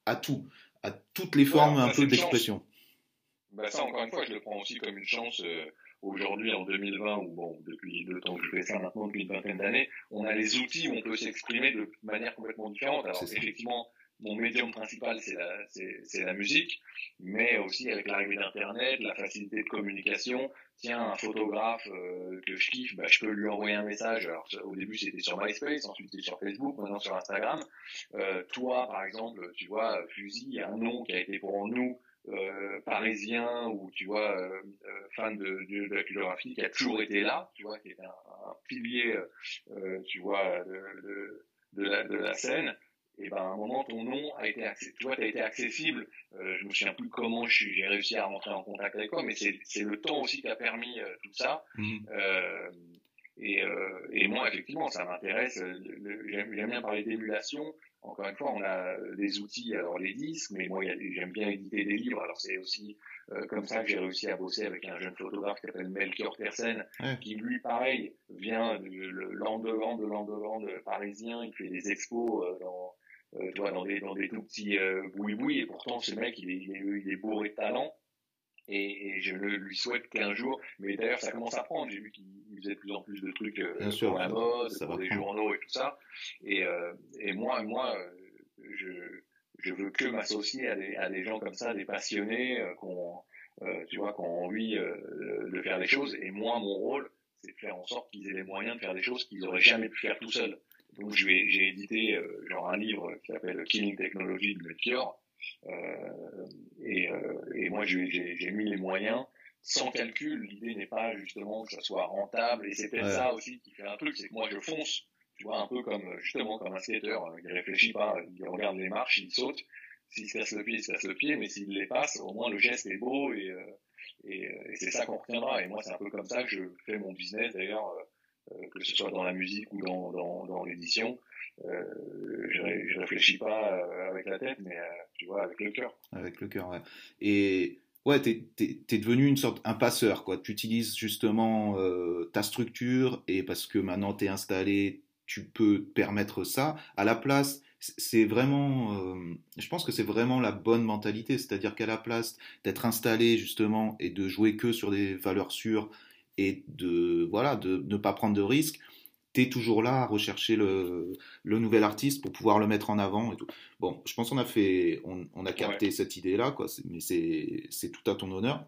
à tout à toutes les formes un peu d'expression. Bah ça, encore une fois, je le prends aussi comme une chance. Euh, aujourd'hui, en 2020, ou bon, depuis le temps que je fais ça maintenant, depuis une vingtaine d'années, on a les outils où on peut s'exprimer de manière complètement différente. Alors, effectivement, mon médium principal, c'est la, c'est, la musique, mais aussi avec l'arrivée d'Internet, la facilité de communication. Tiens, un photographe euh, que je kiffe, bah, je peux lui envoyer un message. Alors, au début, c'était sur MySpace, ensuite c'était sur Facebook, maintenant sur Instagram. Euh, toi, par exemple, tu vois, Fusil, un nom qui a été pour nous euh, parisien ou tu vois euh, euh, fan de, de, la photographie qui a toujours été là, tu vois, qui est un, un pilier, euh, tu vois, de, de, la, de la scène et ben à un moment ton nom a été vois, as été accessible. Euh, je me souviens plus comment j'ai réussi à rentrer en contact avec toi, mais c'est le temps aussi qui a permis euh, tout ça. Mhm. Euh, et, euh, et moi, effectivement, ça m'intéresse. Euh, j'aime bien parler d'émulation. Encore une fois, on a des outils, alors les disques, mais moi, j'aime bien éditer des livres. Alors c'est aussi euh, comme ça que j'ai réussi à bosser avec un jeune photographe qui s'appelle Melchior Tersen, qui lui, pareil, vient de l'Andeland, de l'Andeland parisien. Il fait des expos dans euh, tu vois, dans des, dans des tout petits euh, boui-boui, et pourtant ce mec, il est, il est, il est bourré de talent, et, et, je lui souhaite qu'un jour, mais d'ailleurs ça commence à prendre, j'ai vu qu'il faisait de plus en plus de trucs euh, sur la mode, pour des journaux et tout ça, et, euh, et moi, moi, euh, je, je veux que m'associer à des, à des gens comme ça, des passionnés, euh, qu'on, tu vois, qui ont envie de faire des choses, et moi, mon rôle, c'est de faire en sorte qu'ils aient les moyens de faire des choses qu'ils n'auraient jamais pu faire tout seuls. Donc j'ai édité euh, genre un livre qui s'appelle Killing Technology de Melchior. Euh, et, euh, et moi j'ai mis les moyens sans calcul. L'idée n'est pas justement que ça soit rentable. Et c'est peut-être ça aussi qui fait un truc, c'est que moi je fonce, tu vois, un peu comme justement comme un skater. Hein, il réfléchit pas, il regarde les marches, il saute. S'il se casse le pied, il se casse le pied, mais s'il les passe, au moins le geste est beau et, et, et c'est ça qu'on retiendra. Et moi, c'est un peu comme ça que je fais mon business d'ailleurs, que ce soit dans la musique ou dans, dans, l'édition. Euh, je, je réfléchis pas avec la tête, mais tu vois, avec le cœur. Avec le cœur, ouais. Et ouais, t'es es, devenu une sorte un passeur, quoi. Tu utilises justement euh, ta structure et parce que maintenant t'es installé, tu peux te permettre ça. À la place, c'est vraiment, euh, je pense que c'est vraiment la bonne mentalité, c'est-à-dire qu'à la place d'être installé justement et de jouer que sur des valeurs sûres et de voilà de ne pas prendre de risques, toujours là à rechercher le, nouvel artiste pour pouvoir le mettre en avant et tout. Bon, je pense qu'on a fait, on, a capté cette idée-là, quoi. Mais c'est tout à ton honneur.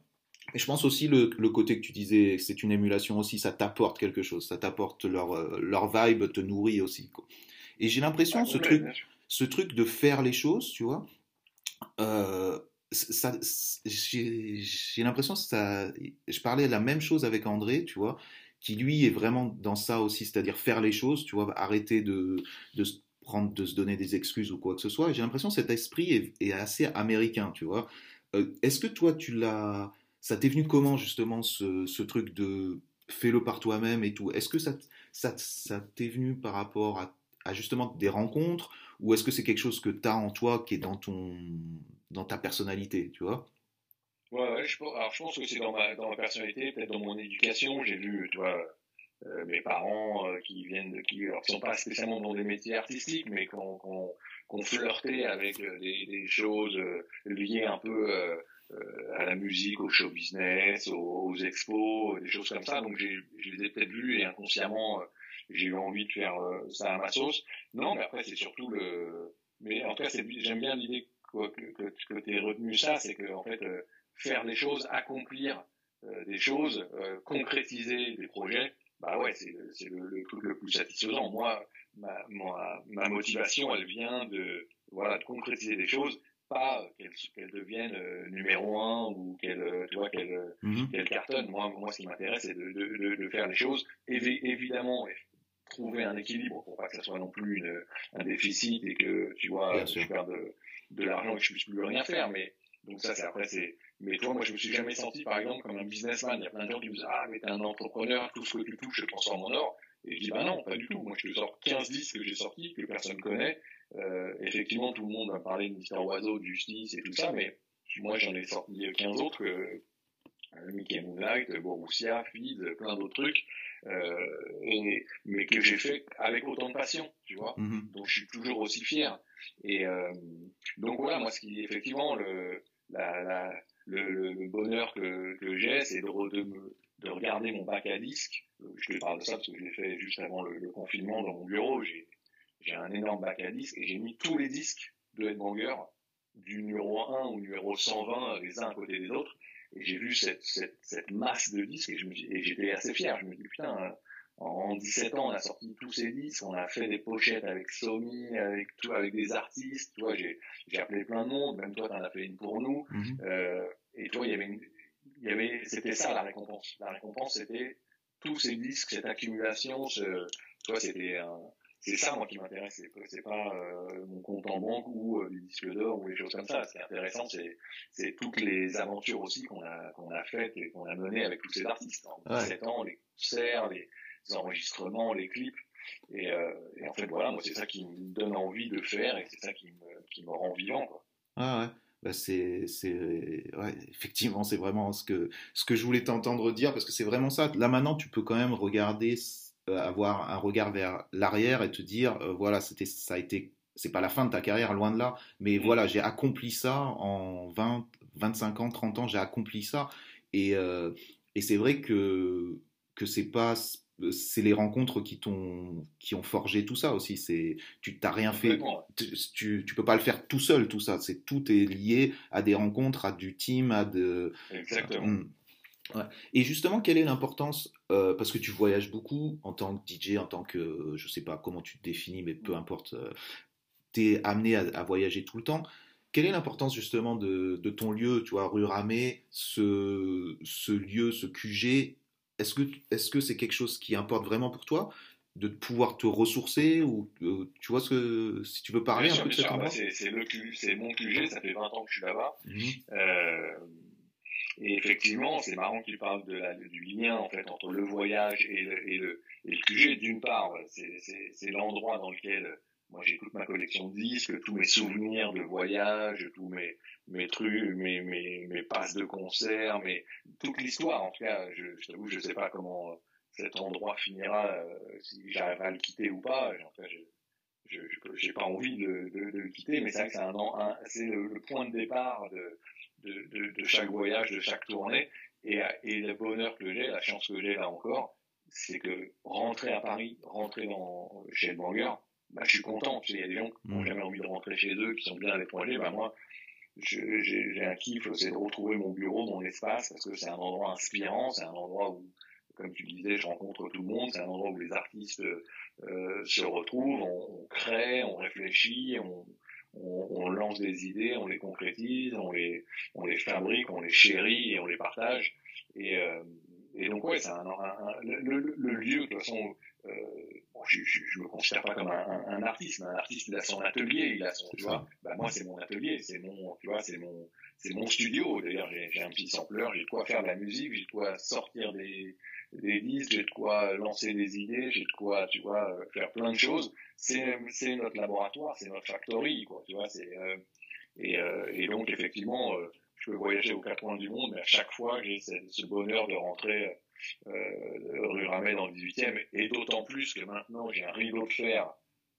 Et je pense aussi le, le côté que tu disais, c'est une émulation aussi, ça t'apporte quelque chose, ça t'apporte leur, leur vibe, te nourrit aussi. Quoi. Et j'ai l'impression, ce, truc, ce truc de faire les choses, tu vois, euh, j'ai l'impression ça. Je parlais la même chose avec André, tu vois qui lui est vraiment dans ça aussi, c'est-à-dire faire les choses, tu vois, arrêter de, de se prendre, de se donner des excuses ou quoi que ce soit. J'ai l'impression que cet esprit est, assez américain, tu vois. Euh, est-ce que toi, tu l'as, ça t'est venu comment justement ce, ce truc de fais-le par toi-même et tout? Est-ce que ça, ça, ça t'est venu par rapport à, à, justement des rencontres ou est-ce que c'est quelque chose que tu as en toi qui est dans ton, dans ta personnalité, tu vois Ouais, ouais, je, alors je pense que c'est dans ma, dans ma personnalité, peut-être dans mon éducation. J'ai vu, tu vois, euh, mes parents euh, qui viennent de, qui, alors, sont pas spécialement dans des métiers artistiques, mais qui ont, qu flirté avec euh, des, choses liées un peu à la musique, au show business, aux, expos, des choses comme ça. Donc je les ai peut-être vus et inconsciemment j'ai eu envie de faire ça à ma sauce. Non, mais après c'est surtout le, mais en tout cas j'aime bien l'idée que, que, que tu aies retenu ça, c'est que en fait faire des choses, accomplir euh, des choses, euh, concrétiser des projets, bah ouais, c'est le, le, truc le plus satisfaisant. Moi, ma, ma, ma, motivation, elle vient de voilà de concrétiser des choses, pas qu'elles qu'elles deviennent euh, numéro un ou qu'elles tu vois qu'elles mm cartonnent. Moi, moi, ce qui m'intéresse, c'est de, de, de, faire les choses. évidemment, trouver un équilibre pour pas que ça soit non plus une, un déficit et que tu vois je perds de, l'argent et que je puisse plus rien faire. Mais donc ça, c'est après c'est mais toi, moi, je me suis jamais senti, par exemple, comme un businessman. Il y a plein de gens qui me disent, ah, mais t'es un entrepreneur, tout ce que tu touches, je transforme en or. Et je dis, bah non, pas du tout. Moi, je te sors 15 disques que j'ai sortis, que personne connaît. Euh, effectivement, tout le monde va parler de Mister Oiseau, de Justice et tout ça, mais moi, j'en ai sorti 15 autres, euh, Mickey Moonlight, Borussia, Feed, plein d'autres trucs, et, mais que j'ai fait avec autant de passion, tu vois. Mm-hmm. Donc, je suis toujours aussi fier. Et euh, donc, voilà, moi, ce qui, effectivement, le, la, la, le, le, bonheur que, que j'ai, c'est de, de, de, regarder mon bac à disques. Je te parle de ça parce que je l'ai fait juste avant le, confinement dans mon bureau. J'ai un énorme bac à disques et j'ai mis tous les disques de Headbanger du numéro 1 au numéro 120 les uns à côté des autres. Et j'ai vu cette, cette, cette, masse de disques et j'étais assez fier. Je me dis, putain, en 17 ans, on a sorti tous ces disques, on a fait des pochettes avec Somi, avec tout, avec des artistes. Tu vois, j'ai, j'ai appelé plein de monde, même toi, t'en as fait une pour nous. Mhm. Euh, et toi, il y avait, il y avait, c'était ça la récompense. La récompense, c'était tous ces disques, cette accumulation. Ce, toi, c'était c'est ça moi qui m'intéresse. C'est, pas euh, mon compte en banque ou euh, les disques d'or ou les choses comme ça. Ce qui est intéressant, c'est, c'est toutes les aventures aussi qu'on a qu'on a faites et qu'on a menées avec tous ces artistes. En 17 ans, les concerts, les enregistrements, les clips. Et, euh, et, en fait, voilà, moi, c'est ça qui me donne envie de faire et c'est ça qui me, qui me rend vivant. Quoi. Ah ouais. Bah c'est, c'est, ouais, effectivement, c'est vraiment ce que, ce que je voulais t'entendre dire parce que c'est vraiment ça. Là maintenant, tu peux quand même regarder, avoir un regard vers l'arrière et te dire, euh, voilà, c'était, ça a été, c'est pas la fin de ta carrière, loin de là, mais mm. voilà, j'ai accompli ça en 20, 25 ans, 30 ans, j'ai accompli ça. Et, euh, et c'est vrai que, que c'est pas c'est les rencontres qui t'ont qui ont forgé tout ça aussi. C'est tu t'as rien fait. Tu, tu peux pas le faire tout seul tout ça. C'est tout est lié à des rencontres à du team à de exactement Et justement, quelle est l'importance euh, Parce que tu voyages beaucoup en tant que DJ, en tant que, je sais pas comment tu te définis, mais peu importe, euh, tu es amené à, voyager tout le temps. quelle est l'importance justement de, de, ton lieu, tu vois, rue Ramée, ce, ce lieu, ce QG Est-ce que c'est quelque chose qui importe vraiment pour toi de pouvoir te ressourcer ou euh, tu vois ce que si tu veux parler un peu de endroit c'est c'est mon QG ça fait 20 ans que je suis là-bas. Mmh. Euh, et effectivement c'est marrant qu'il parle de la, du lien en fait entre le voyage et le, et le, et le QG d'une part c'est l'endroit dans lequel moi j'écoute ma collection de disques, tous mes souvenirs de voyage, tous mes mes trucs, mes mes mes passes de concert, mais toute l'histoire en tout cas. Je, je t'avoue, je sais pas comment cet endroit finira euh, si j'arrive à le quitter ou pas. En fait, je je j'ai pas envie de, de, de, le quitter, mais c'est vrai que c'est un, un c'est le, point de départ de, de de, chaque voyage, de chaque tournée, et et le bonheur que j'ai, la chance que j'ai là encore, c'est que rentrer à Paris, rentrer dans chez le Banger, bah, je suis content. Il y a des gens qui n'ont mm. jamais envie de rentrer chez eux, qui sont bien à l'étranger. Bah, moi, j'ai un kiff, c'est de retrouver mon bureau, mon espace, parce que c'est un endroit inspirant, c'est un endroit où, comme tu disais, je rencontre tout le monde, c'est un endroit où les artistes euh, se retrouvent, on, crée, on réfléchit, on, on, on, lance des idées, on les concrétise, on les, on les fabrique, on les chérit et on les partage. Et, euh, et donc ouais, c'est un, un, le, le, lieu de toute façon euh, je, je, me considère pas comme un, un, artiste, mais un artiste il a son atelier, il a son, tu vois. Bah, moi c'est mon atelier, c'est mon, tu vois, c'est mon, c'est mon studio. D'ailleurs j'ai un petit sampleur, j'ai de quoi faire de la musique, j'ai de quoi sortir des, des disques, j'ai de quoi lancer des idées, j'ai de quoi, tu vois, faire plein de choses. C'est, c'est notre laboratoire, c'est notre factory, quoi, tu vois. C'est euh, et, euh, et donc effectivement, euh, je peux voyager aux quatre coins du monde, mais à chaque fois j'ai ce, ce bonheur de rentrer euh, rue Ramet dans le 18e, et d'autant plus que maintenant j'ai un rideau de fer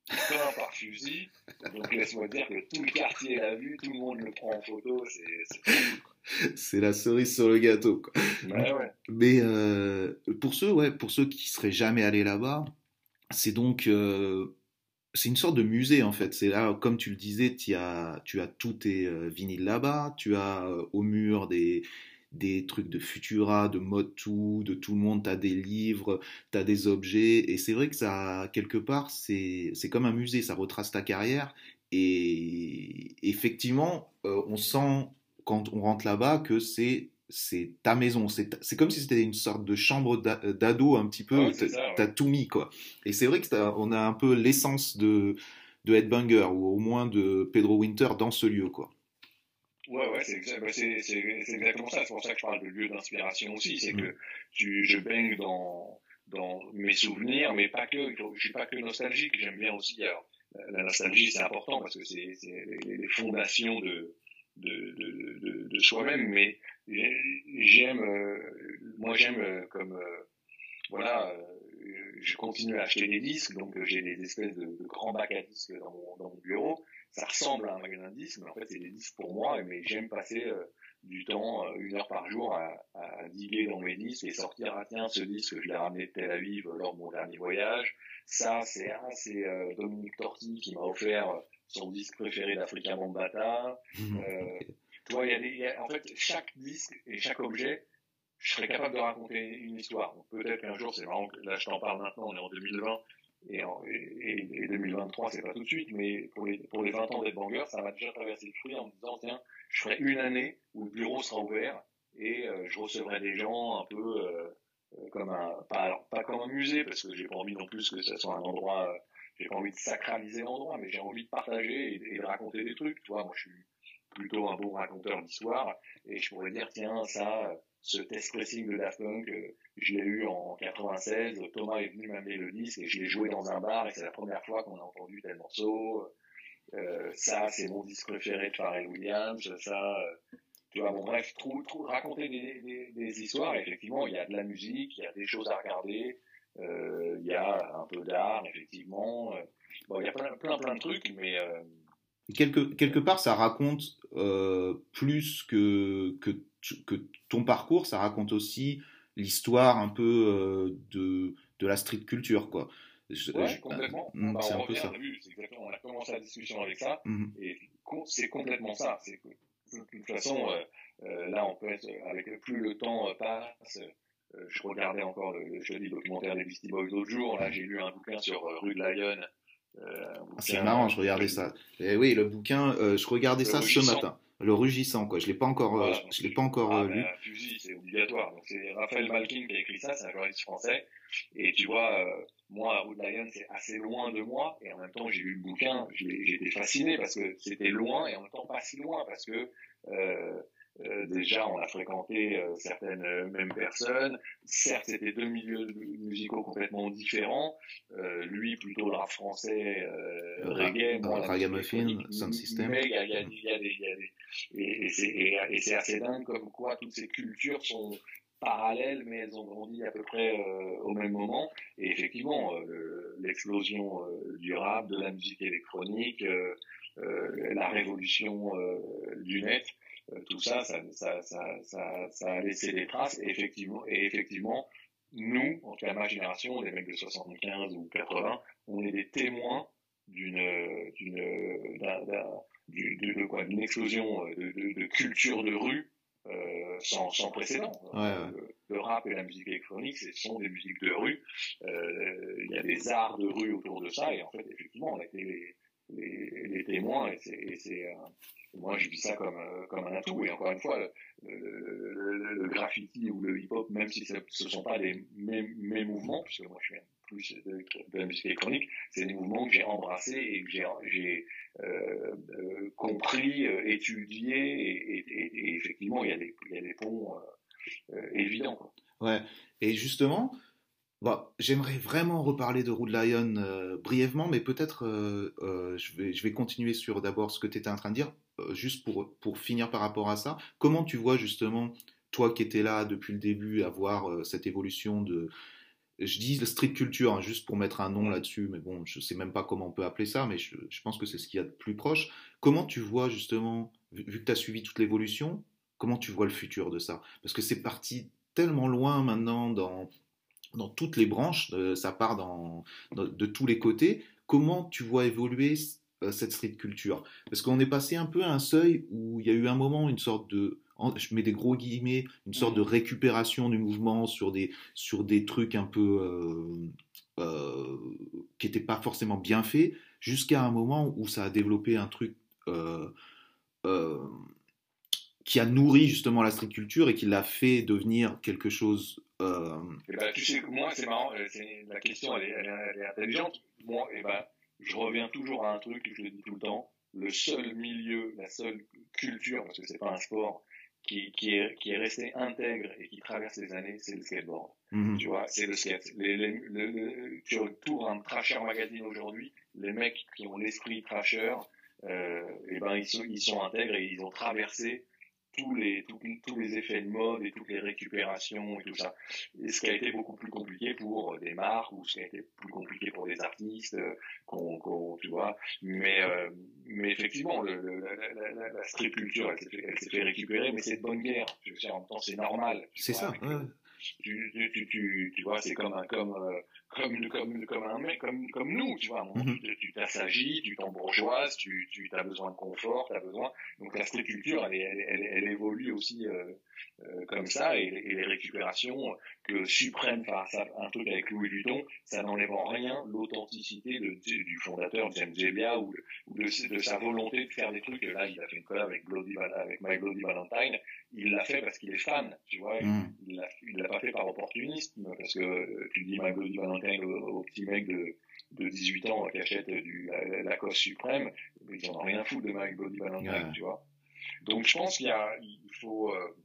peint par fusil, donc laisse-moi dire que tout le quartier l'a vu, tout le monde le prend en photo, c'est c'est la cerise sur le gâteau. Quoi. ouais. Mais euh, pour ceux, ouais, pour ceux qui seraient jamais allés là-bas, c'est donc euh, c'est une sorte de musée en fait. C'est là, comme tu le disais, tu as, tu as tous tes euh, vinyles là-bas, tu as euh, au mur des, des trucs de Futura, de mode tout, de tout le monde, t'as des livres, t'as des objets, et c'est vrai que ça, quelque part, c'est comme un musée, ça retrace ta carrière, et effectivement, euh, on sent quand on rentre là-bas que c'est c'est ta maison, c'est comme si c'était une sorte de chambre d'ado un petit peu, t'as tout mis quoi. Et c'est vrai que on a un peu l'essence de de Headbanger ou au moins de Pedro Winter dans ce lieu quoi. Ouais, ouais, c'est bah, exactement ça. C'est pour ça que je parle de lieu d'inspiration aussi. C'est que tu, je baigne dans, dans mes souvenirs, mais pas que. Je suis pas que nostalgique. J'aime bien aussi. Alors, la nostalgie, c'est important parce que c'est les, fondations de, de, de, de, de soi-même. Mais j'aime, euh, moi, j'aime euh, comme euh, voilà. je continue à acheter des disques, donc j'ai des espèces de, grands bacs à disques dans mon, dans mon bureau ça ressemble à un magasin de disques, mais en fait c'est des disques pour moi, mais j'aime passer euh, du temps, euh, une heure par jour, à, à, diguer dans mes disques et sortir, ah tiens, ce disque, je l'ai ramené de Tel Aviv lors de mon dernier voyage. Ça, c'est ah, c'est euh, Dominique Torti qui m'a offert son disque préféré d'Africa Bambata. euh, tu vois, il y a des, y a, en fait, chaque disque et chaque objet, je serais capable de raconter une histoire. Peut-être qu'un jour, c'est marrant que là je t'en parle maintenant, on est en 2020, et, en, et, et 2023, c'est pas tout de suite, mais pour les, pour les 20 ans d'être banger, ça m'a déjà traversé le fruit en me disant, tiens, je ferai une année où le bureau sera ouvert et euh, je recevrai des gens un peu euh, euh, comme un, pas, alors, pas comme un musée, parce que j'ai pas envie non plus que ce soit un endroit, j'ai pas envie de sacraliser l'endroit, mais j'ai envie de partager et, de raconter des trucs. Tu vois, moi, je suis plutôt un bon raconteur d'histoire et je pourrais dire, tiens, ça, ce test pressing de Daft Punk, euh, je l'ai eu en 96, Thomas est venu m'amener le disque et je l'ai joué dans un bar et c'est la première fois qu'on a entendu tel morceau. Euh, ça, c'est mon disque préféré de Pharrell Williams, ça, euh, tu vois, bon bref, raconter des, histoires, effectivement, il y a de la musique, il y a des choses à regarder, euh, il y a un peu d'art, effectivement, bon, il y a plein, plein, plein de trucs, mais... Quelque, quelque part, ça raconte plus que, que que ton parcours, ça raconte aussi l'histoire un peu euh, de, de la street culture, quoi. ouais, complètement. Mm, bah, c'est un peu ça. On a commencé la discussion avec ça, mm. et c'est complètement ça. C'est de toute façon, euh, euh, là, on peut être, avec plus le temps passe, je regardais encore le, je dis, documentaire des Beastie Boys l'autre jour, là, j'ai lu un bouquin sur Rue de Lyon, c'est marrant, je regardais ça. Et oui, le bouquin, je regardais ça ce matin. Le rugissant, quoi. Je l'ai pas encore, je l'ai pas encore ah, lu. fusil, c'est obligatoire. c'est Raphaël Malkin qui a écrit ça, c'est un journaliste français. Et tu vois, moi, Wood Lion, c'est assez loin de moi, et en même temps, j'ai lu le bouquin, j'étais fasciné parce que c'était loin, et en même temps pas si loin, parce que euh, euh, déjà, on a fréquenté euh, certaines euh, mêmes personnes. Certes, c'était deux milieux musicaux complètement différents. Euh, lui, plutôt le rap français, reggae, moi, ragamuffin, sound system. Mais il y a, y a, y a des, y a des et, et c'est assez dingue comme quoi toutes ces cultures sont parallèles, mais elles ont grandi à peu près euh, au même moment. Et effectivement, euh, l'explosion du rap, de la musique électronique, la révolution du net, tout ça ça, ça, ça, ça, a laissé des traces. Et effectivement, et effectivement, nous, en tout cas ma génération, les mecs de 75 ou 80, on est des témoins d'une d'une d'une quoi d'une explosion de, de, de, culture de rue euh, sans, sans, précédent. Le, rap et la musique électronique, ce sont des musiques de rue. Euh, il y a des arts de rue autour de ça, et en fait, effectivement, on a été les, les, témoins, et c'est, euh, moi, je vis ça comme, euh, comme un atout. Et encore une fois, le, le, le graffiti ou le hip-hop, même si ce ne sont pas les mêmes, mêmes mouvements, puisque moi, je viens plus de, la musique électronique, c'est des mouvements que j'ai embrassés et que j'ai euh, euh, compris, euh, étudié, et, et, et, effectivement, il y a des, il y a des ponts euh, évidents. Quoi. Ouais, et justement, bah, j'aimerais vraiment reparler de Rude Lion brièvement, mais peut-être je, vais, je vais continuer sur d'abord ce que tu étais en train de dire, juste pour, pour finir par rapport à ça. Comment tu vois justement, toi qui étais là depuis le début, à voir cette évolution de, je dis street culture, hein, juste pour mettre un nom là-dessus, mais bon, je ne sais même pas comment on peut appeler ça, mais je, pense que c'est ce qu'il y a de plus proche. Comment tu vois justement, vu, que tu as suivi toute l'évolution, comment tu vois le futur de ça? Parce que c'est parti tellement loin maintenant dans, dans toutes les branches, euh, ça part dans, de tous les côtés. Comment tu vois évoluer euh, cette street culture? Parce qu'on est passé un peu à un seuil où il y a eu un moment une sorte de je mets des gros guillemets, une sorte de récupération du mouvement sur des, sur des trucs un peu euh, euh, qui n'étaient pas forcément bien faits, jusqu'à un moment où ça a développé un truc euh, qui a nourri justement la street culture et qui l'a fait devenir quelque chose. Eh ben, tu sais, moi, c'est marrant, la question, elle est, intelligente. Moi, eh ben, je reviens toujours à un truc que je dis tout le temps. Le seul milieu, la seule culture, parce que c'est pas un sport, qui, qui, est, qui est resté intègre et qui traverse les années, c'est le skateboard. Mhm. Tu vois, c'est le skate. Les, les, le, tu retournes un Trasher Magazine aujourd'hui, les mecs qui ont l'esprit Trasher, euh, et ben ils sont, ils sont intègres et ils ont traversé tous les, tous, tous, les effets de mode et toutes les récupérations et tout ça. Et ce qui a été beaucoup plus compliqué pour des marques ou ce qui a été plus compliqué pour des artistes, euh, qu'on, qu'on, tu vois. Mais, euh, mais effectivement, le, la, la, la, street culture, elle s'est fait, elle s'est fait récupérer, mais c'est de bonne guerre. Je veux dire, en même temps, c'est normal. C'est ça. Tu, tu, tu, tu, vois, c'est comme un, comme, euh, comme, comme, comme un mec, comme, comme nous, tu vois. Mm -hmm. Tu t'assagis, tu t'embourgeoises, tu, tu as besoin de confort, tu as besoin. Donc la structure, elle, elle, elle, elle évolue aussi euh, euh, comme ça, et, et, les récupérations que Suprême fasse un truc avec Louis Vuitton, ça n'enlève en rien l'authenticité du fondateur James Jebbia ou, ou de, de, sa volonté de faire des trucs. Là, il a fait une collab avec, Bloody, avec My Bloody Valentine. Il l'a fait parce qu'il est fan, tu vois. Mm. Il l'a pas fait par opportunisme, parce que tu dis My Bloody Valentine au, au petit mec de de 18 ans qui achète du, la, la cause suprême, ils en ont rien à foutre de My Bloody Valentine, tu vois. Donc je pense qu'il il faut, euh,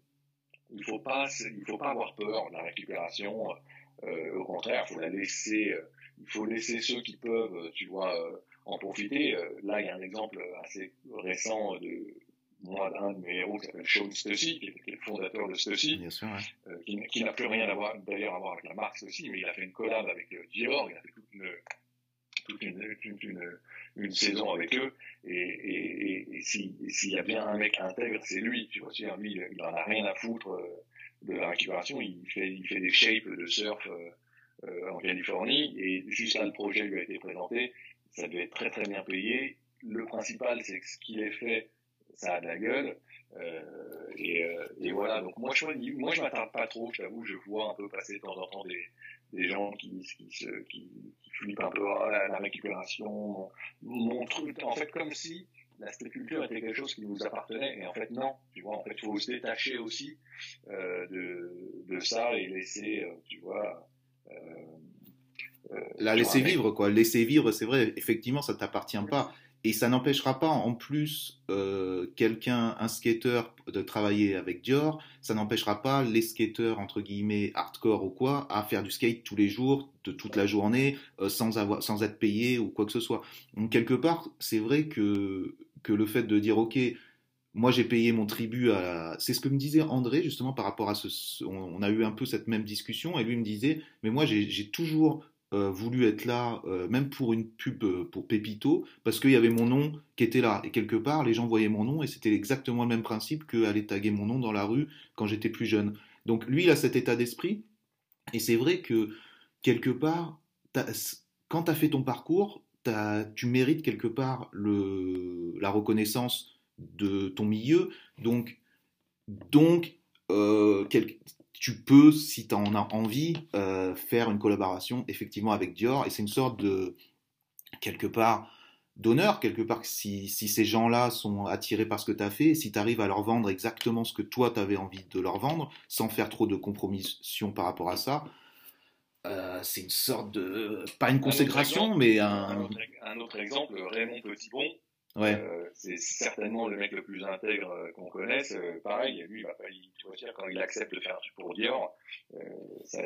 il faut pas, il faut pas avoir peur de la récupération. Euh, au contraire, il faut la laisser, euh, il faut laisser ceux qui peuvent, tu vois, euh, en profiter. Euh, là, il y a un exemple assez récent de moi d'un de mes héros qui s'appelle Sean Stussy, qui est le fondateur de Stussy, sûr, ouais. euh, qui, qui n'a plus rien à voir d'ailleurs à voir avec la marque Stussy, mais il a fait une collab avec euh, Dior, il a fait toute une toute une, toute une, une, saison avec eux, et, et, et, et s'il si y a bien un mec intègre, c'est lui, tu vois, lui, il, il en a rien à foutre euh, de la récupération, il fait, il fait des shapes de surf euh, euh, en Californie, et jusqu'à le projet lui a été présenté, ça devait être très très bien payé, le principal c'est que ce qu'il est fait, ça a de la gueule, euh, et, euh, et, voilà, donc moi je moi je m'attarde pas trop, je t'avoue, je vois un peu passer de temps en temps des, des gens qui, qui, se, qui, qui flippent un peu à la, récupération, mon, truc, en fait, comme si la culture était quelque chose qui nous appartenait, et en fait, non, tu vois, en fait, il faut se détacher aussi euh, de, de ça et laisser, euh, tu vois... Euh, euh la laisser vivre, quoi. Laisser vivre, c'est vrai, effectivement, ça t'appartient pas. Et ça n'empêchera pas en plus euh, quelqu'un, un skater, de travailler avec Dior. Ça n'empêchera pas les skateurs, entre guillemets, hardcore ou quoi, à faire du skate tous les jours, de toute la journée, euh, sans, avoir, sans être payé ou quoi que ce soit. Donc, quelque part, c'est vrai que, que le fait de dire, OK, moi j'ai payé mon tribut à... C'est ce que me disait André, justement, par rapport à ce... On a eu un peu cette même discussion, et lui me disait, mais moi j'ai toujours euh, voulu être là, euh, même pour une pub euh, pour Pépito, parce qu'il y avait mon nom qui était là. Et quelque part, les gens voyaient mon nom et c'était exactement le même principe qu'aller taguer mon nom dans la rue quand j'étais plus jeune. Donc lui, il a cet état d'esprit. Et c'est vrai que quelque part, quand tu as fait ton parcours, tu mérites quelque part le, la reconnaissance de ton milieu. Donc, donc tu peux, si tu en as envie, euh, faire une collaboration effectivement avec Dior. Et c'est une sorte de, quelque part, d'honneur, quelque part, si, si ces gens-là sont attirés par ce que tu as fait, si tu arrives à leur vendre exactement ce que toi, tu avais envie de leur vendre, sans faire trop de compromission par rapport à ça, euh, c'est une sorte de, pas une consécration, mais un... Un autre, exemple, Raymond Petitbon, Ouais. Euh, c'est certainement le mec le plus intègre euh, qu'on connaisse. Euh, pareil, lui, il va pas, tu vois, quand il accepte de faire un truc pour Dior, euh, ça,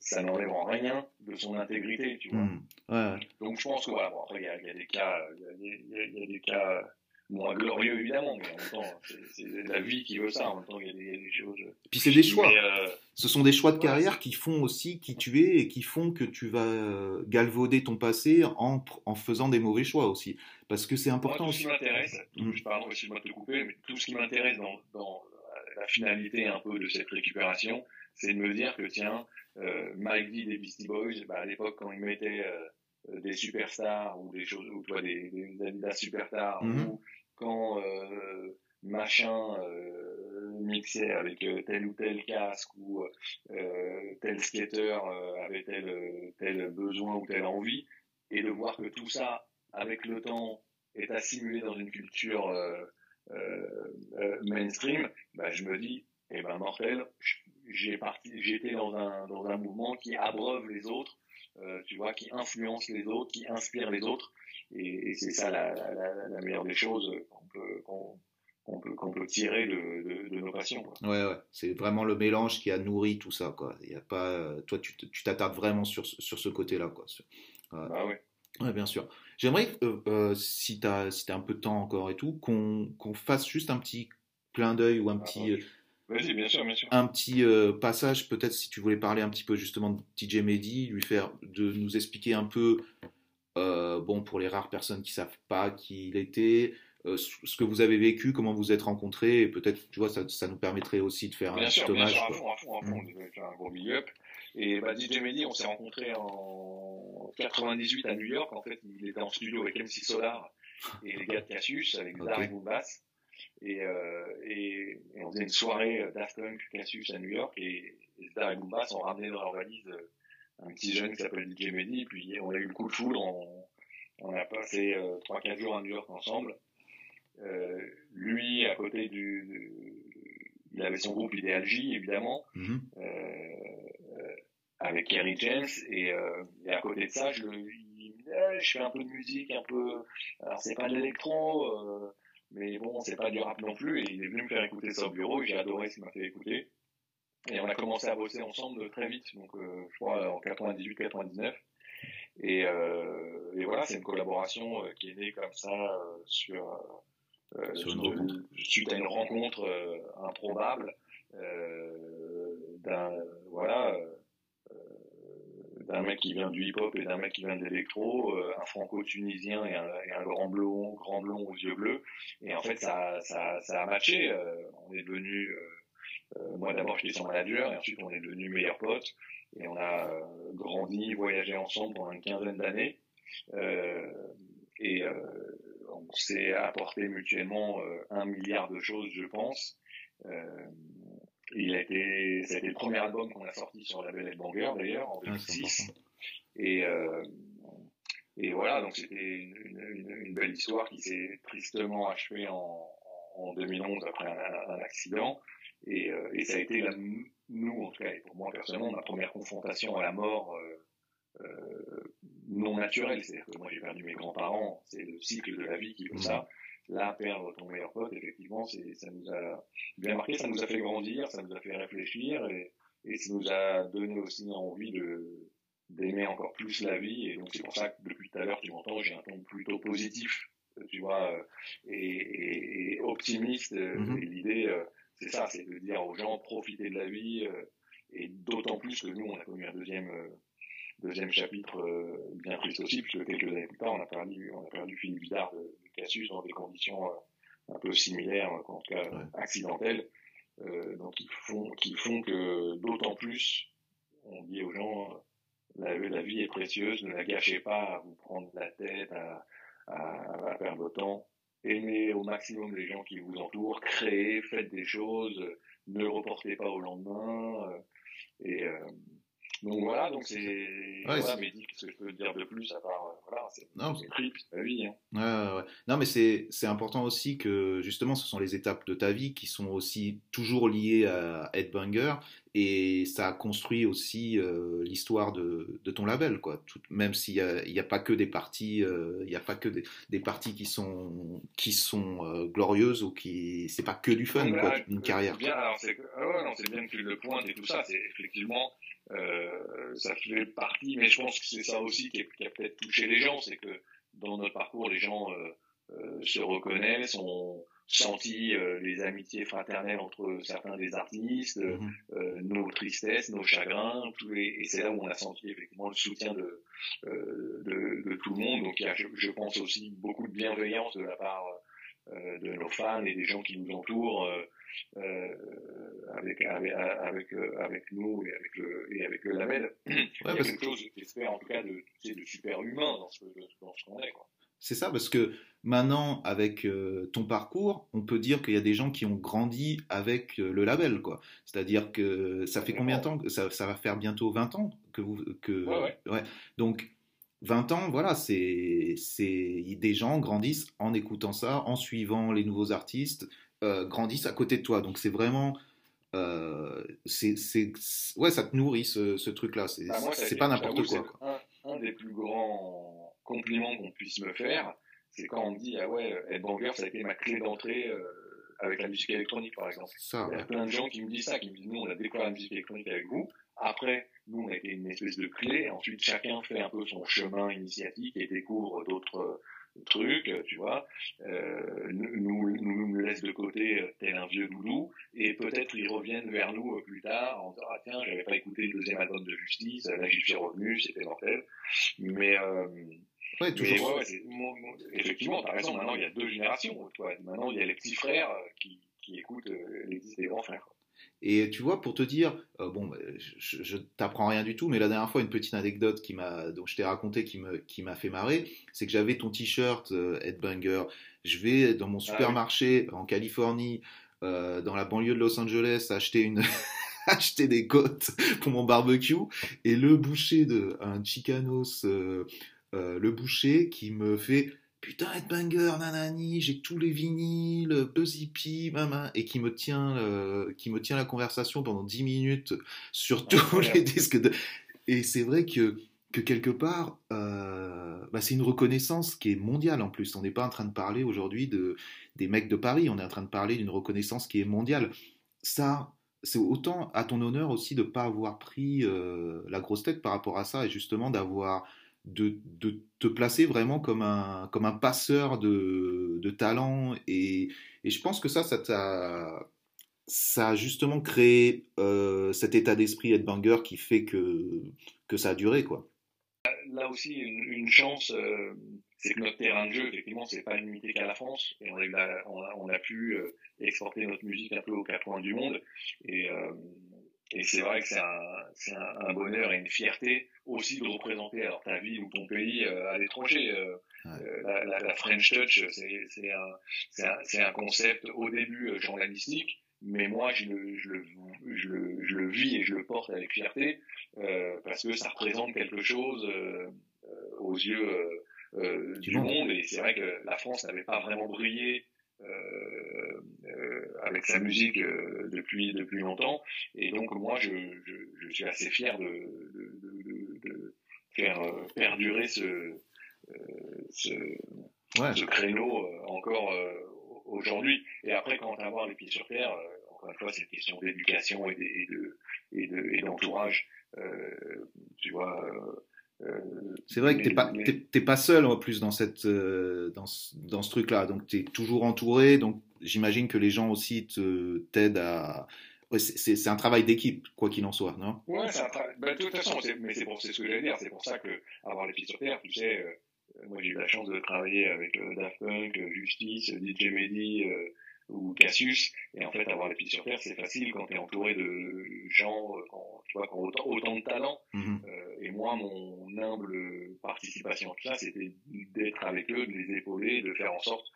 ça n'enlève en rien de son intégrité, tu vois. Mmh. Ouais. Donc je pense que voilà, bon, après il y a, y a, des cas, il y y a, des cas moins glorieux évidemment, mais en même temps, c'est la vie qui veut ça. En même temps, il y a des, des choses. Puis c'est des choix. euh, Ce sont des choix de carrière qui font aussi qui tu es et qui font que tu vas euh, galvauder ton passé en, en faisant des mauvais choix aussi. Parce que c'est important Moi, aussi. tout ce qui m'intéresse, mmh. je parle aussi de te couper, mais tout ce qui m'intéresse dans, dans, la finalité un peu de cette récupération, c'est de me dire que tiens, euh, Mike V des Beastie Boys, bah, à l'époque quand il mettait euh, des superstars ou des choses, ou toi des, des superstars, mmh. ou quand euh, machin euh, mixait avec euh, tel ou tel casque ou tel skater avait tel, tel besoin ou telle envie, et de voir que tout ça, avec le temps, est assimilé dans une culture mainstream, bah, je me dis, eh ben mortel, j'ai parti, j'étais dans un dans un mouvement qui abreuve les autres, tu vois, qui influence les autres, qui inspire les autres, et, et c'est ça la, la, la, meilleure des choses qu'on peut qu'on peut, qu'on peut tirer de, de, de, nos passions. Quoi. Ouais, ouais. c'est vraiment le mélange qui a nourri tout ça. Quoi. Il y a pas, toi, tu t'attardes vraiment sur, sur ce côté-là. Quoi. Euh, ah ouais. Ouais, bien sûr. J'aimerais, euh, euh, si tu as, si as un peu de temps encore et tout, qu'on qu'on fasse juste un petit clin d'œil ou un petit. Ah, Vas-y, bien sûr, bien sûr. Un petit euh, passage, peut-être si tu voulais parler un petit peu justement de DJ Mehdi, lui faire, de nous expliquer un peu, euh, bon, pour les rares personnes qui savent pas qui il était, euh, ce que vous avez vécu, comment vous êtes rencontrés, et peut-être, tu vois, ça, ça, nous permettrait aussi de faire bien un sûr, petit hommage. Bien sûr, à fond, à fond, à fond, mmh. un gros milieu. Et bah, DJ Mehdi, on s'est rencontrés en 98 à New York. En fait, il était en studio avec MC Solar et les gars de Cassius, avec Zara okay. et. Et, euh, et, et, on faisait une soirée Daft Punk Cassius à New York et, et Zdar et ont ramené dans leur valise un petit jeune qui s'appelle DJ Mehdi, puis on a eu le coup de foudre, on, on a passé euh, 3-4 jours à New York ensemble. Euh, lui, à côté du, du, il avait son groupe Idéal J, évidemment, mm -hmm. euh, avec Kerry James, et, euh, et, à côté de ça, je, il, je fais un peu de musique, un peu, alors c'est pas de l'électro, euh, mais bon, c'est pas du rap non plus, et il est venu me faire écouter ça au bureau, j'ai adoré ce qu'il m'a fait écouter. Et on a commencé à bosser ensemble très vite, donc euh, je crois en 98-99. Et, euh, et, voilà, c'est une collaboration euh, qui est née comme ça euh, sur, euh, sur une, suite à une rencontre euh, improbable d'un voilà d'un mec qui vient du hip-hop et d'un mec qui vient de l'électro, euh, un franco-tunisien et un, et un, grand blond, grand blond aux yeux bleus. Et en fait, ça, ça, ça a matché. Euh, on est devenu, moi d'abord j'étais son manager et ensuite on est devenu meilleurs potes et on a grandi, voyagé ensemble pendant une quinzaine d'années. et on s'est apporté mutuellement un milliard de choses, je pense. il a été, c'était le premier album qu'on a sorti sur la Belle Banger d'ailleurs en 2006. Ah, et, euh, et voilà, donc c'était une, une, une, belle histoire qui s'est tristement achevée en, en 2011 après un, un accident. Et, euh, et, ça a été, la, nous en tout cas, et pour moi personnellement, ma première confrontation à la mort euh, euh non naturelle. C'est-à-dire que moi j'ai perdu mes grands-parents, c'est le cycle de la vie qui veut ça. Là, perdre ton meilleur pote, effectivement, ça nous a bien marqué, ça nous a fait grandir, ça nous a fait réfléchir et, et ça nous a donné aussi envie de d'aimer encore plus la vie. Et donc c'est pour ça que depuis tout à l'heure, tu m'entends, j'ai un ton plutôt positif, tu vois, et, et, optimiste. Mm-hmm. Et l'idée, euh, c'est ça, c'est de dire aux gens, profitez de la vie. Euh, et d'autant plus que nous, on a connu un deuxième euh, deuxième chapitre bien triste aussi, puisque quelques années plus tard, on a perdu, on a perdu Philippe Bidard de, de Cassius dans des conditions un peu similaires, en tout cas accidentelles, euh, donc qui font, qui font que d'autant plus, on dit aux gens, la, la, vie est précieuse, ne la gâchez pas à vous prendre la tête, à, à, à perdre votre temps. Aimez au maximum les gens qui vous entourent, créez, faites des choses, ne reportez pas au lendemain. Euh, et, euh, donc voilà, donc c'est. Ouais, voilà, mais qu'est-ce que je peux dire de plus à part. Euh, voilà, c'est la vie. Hein. Ouais, ouais. Non, mais c'est important aussi que justement, ce sont les étapes de ta vie qui sont aussi toujours liées à Headbanger et ça a construit aussi euh, l'histoire de, de, ton label, quoi. Tout, même s'il n'y a, a, pas que des parties, euh, il n'y a pas que des, des, parties qui sont, qui sont euh, glorieuses ou qui. C'est pas que du fun, quoi, une carrière. Bien, alors c'est ah ouais, bien que tu le pointes et tout ça, c'est effectivement euh, ça fait partie, mais je pense que c'est ça aussi qui, qui a peut-être touché les gens, c'est que dans notre parcours, les gens euh, euh, se reconnaissent, ont senti les amitiés fraternelles entre certains des artistes, mm-hmm. nos tristesses, nos chagrins, et c'est là où on a senti effectivement le soutien de, de, de, tout le monde. Donc il y a, je, je, pense aussi beaucoup de bienveillance de la part de nos fans et des gens qui nous entourent euh, avec, avec, avec, euh, avec, nous et avec le, et avec le label. Il y a quelque chose, j'espère, en tout cas, de, de super humain dans ce, dans ce qu'on est. Quoi. C'est ça, parce que maintenant, avec euh, ton parcours, on peut dire qu'il y a des gens qui ont grandi avec le label, quoi. C'est-à-dire que ça fait combien de temps ça, ça, va faire bientôt 20 ans que vous. Que, ouais, ouais. Donc, 20 ans, voilà, c'est des gens grandissent en écoutant ça, en suivant les nouveaux artistes, euh, grandissent à côté de toi. Donc c'est vraiment, euh, c'est, ouais, ça te nourrit ce, ce truc-là. C'est, bah, c'est pas n'importe quoi. quoi. Un, un, des plus grands compliments qu'on puisse me faire, c'est quand on me dit ah ouais, Ed Banger, ça a été ma clé d'entrée. Euh, avec la musique électronique, par exemple. Ça, Il y a plein de gens qui me disent ça, qui me disent, nous, on a découvert la musique électronique avec vous. Après, nous, on a été une espèce de clé. Ensuite, chacun fait un peu son chemin initiatique et découvre d'autres truc, tu vois, euh, nous, nous, nous laisse de côté euh, tel un vieux doudou, et peut-être ils reviennent vers nous euh, plus tard en disant ah tiens j'avais pas écouté le deuxième album de Justice, là j'y suis revenu, c'était mortel, mais euh, Ouais, toujours. ouais, ouais, effectivement, t'as raison. Maintenant, il y a deux générations. Toi. Maintenant, il y a les petits frères qui, qui écoutent les, les grands frères. Et tu vois, pour te dire, euh, bon, bah, je, je t'apprends rien du tout, mais la dernière fois, une petite anecdote qui m'a, dont je t'ai raconté qui me, qui m'a fait marrer, c'est que j'avais ton t-shirt euh, Headbanger. Je vais dans mon ah supermarché en Californie, euh, dans la banlieue de Los Angeles, acheter une, acheter des côtes pour mon barbecue, et le boucher de un Chicanos, euh, le boucher qui me fait putain Headbanger, nanani, j'ai tous les vinyles, Buzzy P, maman, et qui me tient, euh, qui me tient la conversation pendant 10 minutes sur tous les disques de... Et c'est vrai que, que quelque part, euh, bah c'est une reconnaissance qui est mondiale en plus. On n'est pas en train de parler aujourd'hui de, des mecs de Paris, on est en train de parler d'une reconnaissance qui est mondiale. Ça, c'est autant à ton honneur aussi de ne pas avoir pris euh, la grosse tête par rapport à ça et justement d'avoir de, te placer vraiment comme un, comme un passeur de, de talent. Et, et, je pense que ça, ça. Ça a justement créé euh, cet état d'esprit headbanger qui fait que, que ça a duré, quoi. Là aussi, une, chance, euh, c'est que notre terrain de jeu, effectivement, c'est pas limité qu'à la France. Et on a, on a, pu euh, exporter notre musique un peu aux quatre coins du monde. Et c'est vrai que c'est un, un, un, bonheur et une fierté aussi de représenter alors ta ville ou ton pays euh, à l'étranger. Euh, ouais. euh, la, la, la, French Touch, c'est un, un, un, concept au début euh, journalistique mais moi je le, je, le, je, le, je le vis et je le porte avec fierté euh, parce que ça représente quelque chose aux yeux du monde et c'est vrai que la France n'avait pas vraiment brillé avec sa musique depuis depuis longtemps et donc moi je, je, je suis assez fier de, de, de, de faire perdurer ce ce, ouais. ce créneau encore aujourd'hui. Et après, quand on va avoir les pieds sur terre, euh, encore une fois, c'est une question d'éducation et, de, et, de, et d'entourage. Euh, tu vois. Euh, c'est vrai que t'es pas t'es, pas seul en plus dans cette dans ce, dans ce truc là donc tu es toujours entouré donc j'imagine que les gens aussi te t'aident à c'est, c'est un travail d'équipe quoi qu'il en soit non? Ouais c'est un travail ben, de toute façon c'est, mais c'est pour c'est ce que j'allais dire c'est pour ça que avoir les pieds sur terre tu sais moi, j'ai eu la chance de travailler avec euh, Daft Punk, euh, Justice, DJ Mehdi euh, ou Cassius. Et en fait, avoir les pieds sur terre, c'est facile quand tu es entouré de gens quand, tu vois, qui ont autant, autant de talent. Mm-hmm. et moi, mon humble participation à tout ça, c'était d'être avec eux, de les épauler, de faire en sorte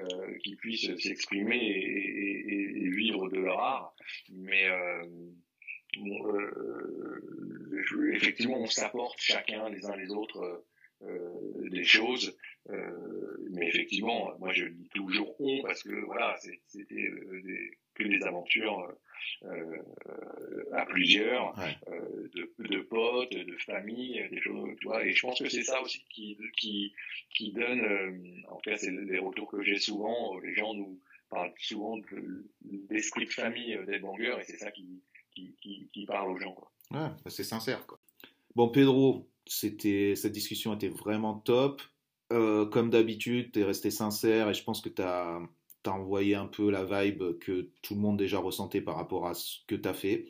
euh, qu'ils puissent s'exprimer et, vivre de leur art. Mais euh, euh, effectivement, on s'apporte chacun les uns les autres des choses. Mais effectivement, moi je dis toujours on parce que voilà, c'était que des aventures à plusieurs, de famille, des choses, tu vois. Et je pense que c'est ça aussi qui qui donne, en tout cas c'est les retours que j'ai souvent, les gens nous parlent souvent de l'esprit de famille d'Ed Banger et c'est ça qui, qui, parle aux gens. Ouais, c'est sincère quoi. Bon Pedro, c'était cette discussion était vraiment top. Euh, comme d'habitude, tu es resté sincère et je pense que tu as, envoyé un peu la vibe que tout le monde déjà ressentait par rapport à ce que tu as fait.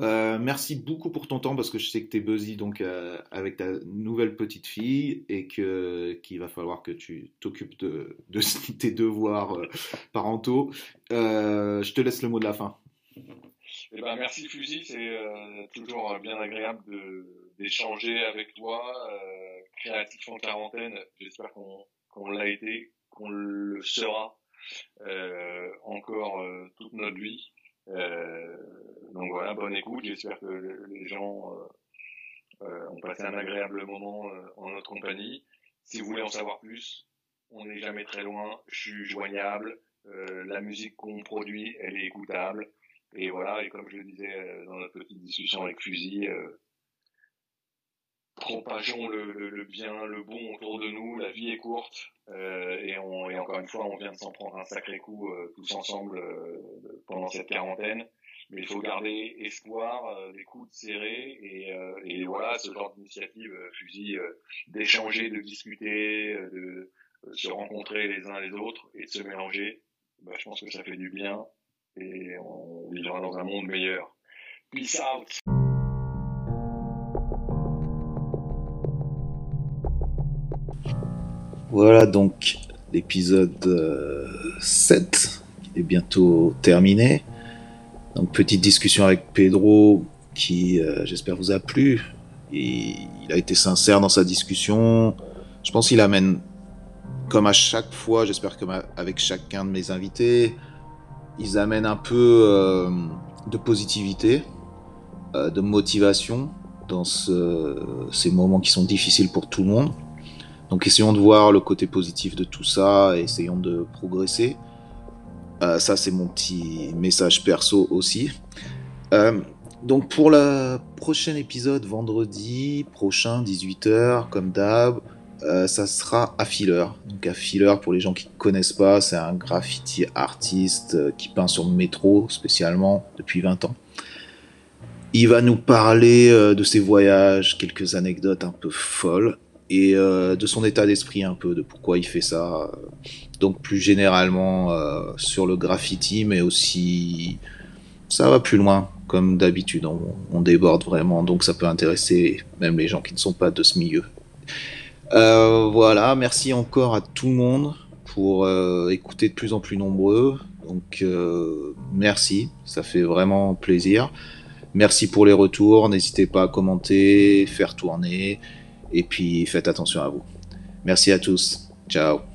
Euh, merci beaucoup pour ton temps parce que je sais que tu es busy donc, euh, avec ta nouvelle petite fille et qu'il va falloir que tu t'occupes de, de, tes devoirs parentaux. je te laisse le mot de la fin. Eh ben, merci Fusil, c'est toujours bien agréable d'échanger avec toi, euh, créatif en quarantaine. J'espère qu'on l'a été, qu'on le sera euh, encore euh, toute notre vie. Euh, donc voilà, bonne écoute. J'espère que les gens euh, ont passé un agréable moment en notre compagnie. Si vous voulez en savoir plus, on n'est jamais très loin. Je suis joignable. la musique qu'on produit, elle est écoutable. Et voilà, et comme je le disais dans notre petite discussion avec Fusil, propageons le, le, bien, le bon autour de nous. La vie est courte euh, et, on, et encore une fois, on vient de s'en prendre un sacré coup euh, tous ensemble euh, pendant cette quarantaine. Mais il faut garder espoir, euh, des coudes serrés et, euh, et voilà, ce genre d'initiative, fusil, d'échanger, de discuter, de se rencontrer les uns les autres et de se mélanger. Bah, je pense que ça fait du bien et on vivra dans un monde meilleur. Peace out. Voilà donc l'épisode 7 euh, est bientôt terminé. Donc petite discussion avec Pedro qui euh, j'espère vous a plu. Il a été sincère dans sa discussion. Je pense qu'il amène, comme à chaque fois, j'espère que avec chacun de mes invités, ils amènent un peu euh, de positivité, de motivation dans ces moments qui sont difficiles pour tout le monde. Donc essayons de voir le côté positif de tout ça, essayons de progresser. Euh, ça c'est mon petit message perso aussi. Euh, donc pour le prochain épisode, vendredi prochain, 18h, comme d'hab, euh, ça sera Affiller. Donc Affiller, pour les gens qui ne connaissent pas, c'est un graffiti artiste qui peint sur le métro spécialement depuis 20 ans. Il va nous parler de ses voyages, quelques anecdotes un peu folles et euh, de son état d'esprit un peu, de pourquoi il fait ça. Donc plus généralement euh, sur le graffiti, mais aussi ça va plus loin, comme d'habitude, on, déborde vraiment, donc ça peut intéresser même les gens qui ne sont pas de ce milieu. Euh, voilà, merci encore à tout le monde pour écouter de plus en plus nombreux. Donc merci, ça fait vraiment plaisir. Merci pour les retours, n'hésitez pas à commenter, faire tourner. Et puis faites attention à vous. Merci à tous. Ciao.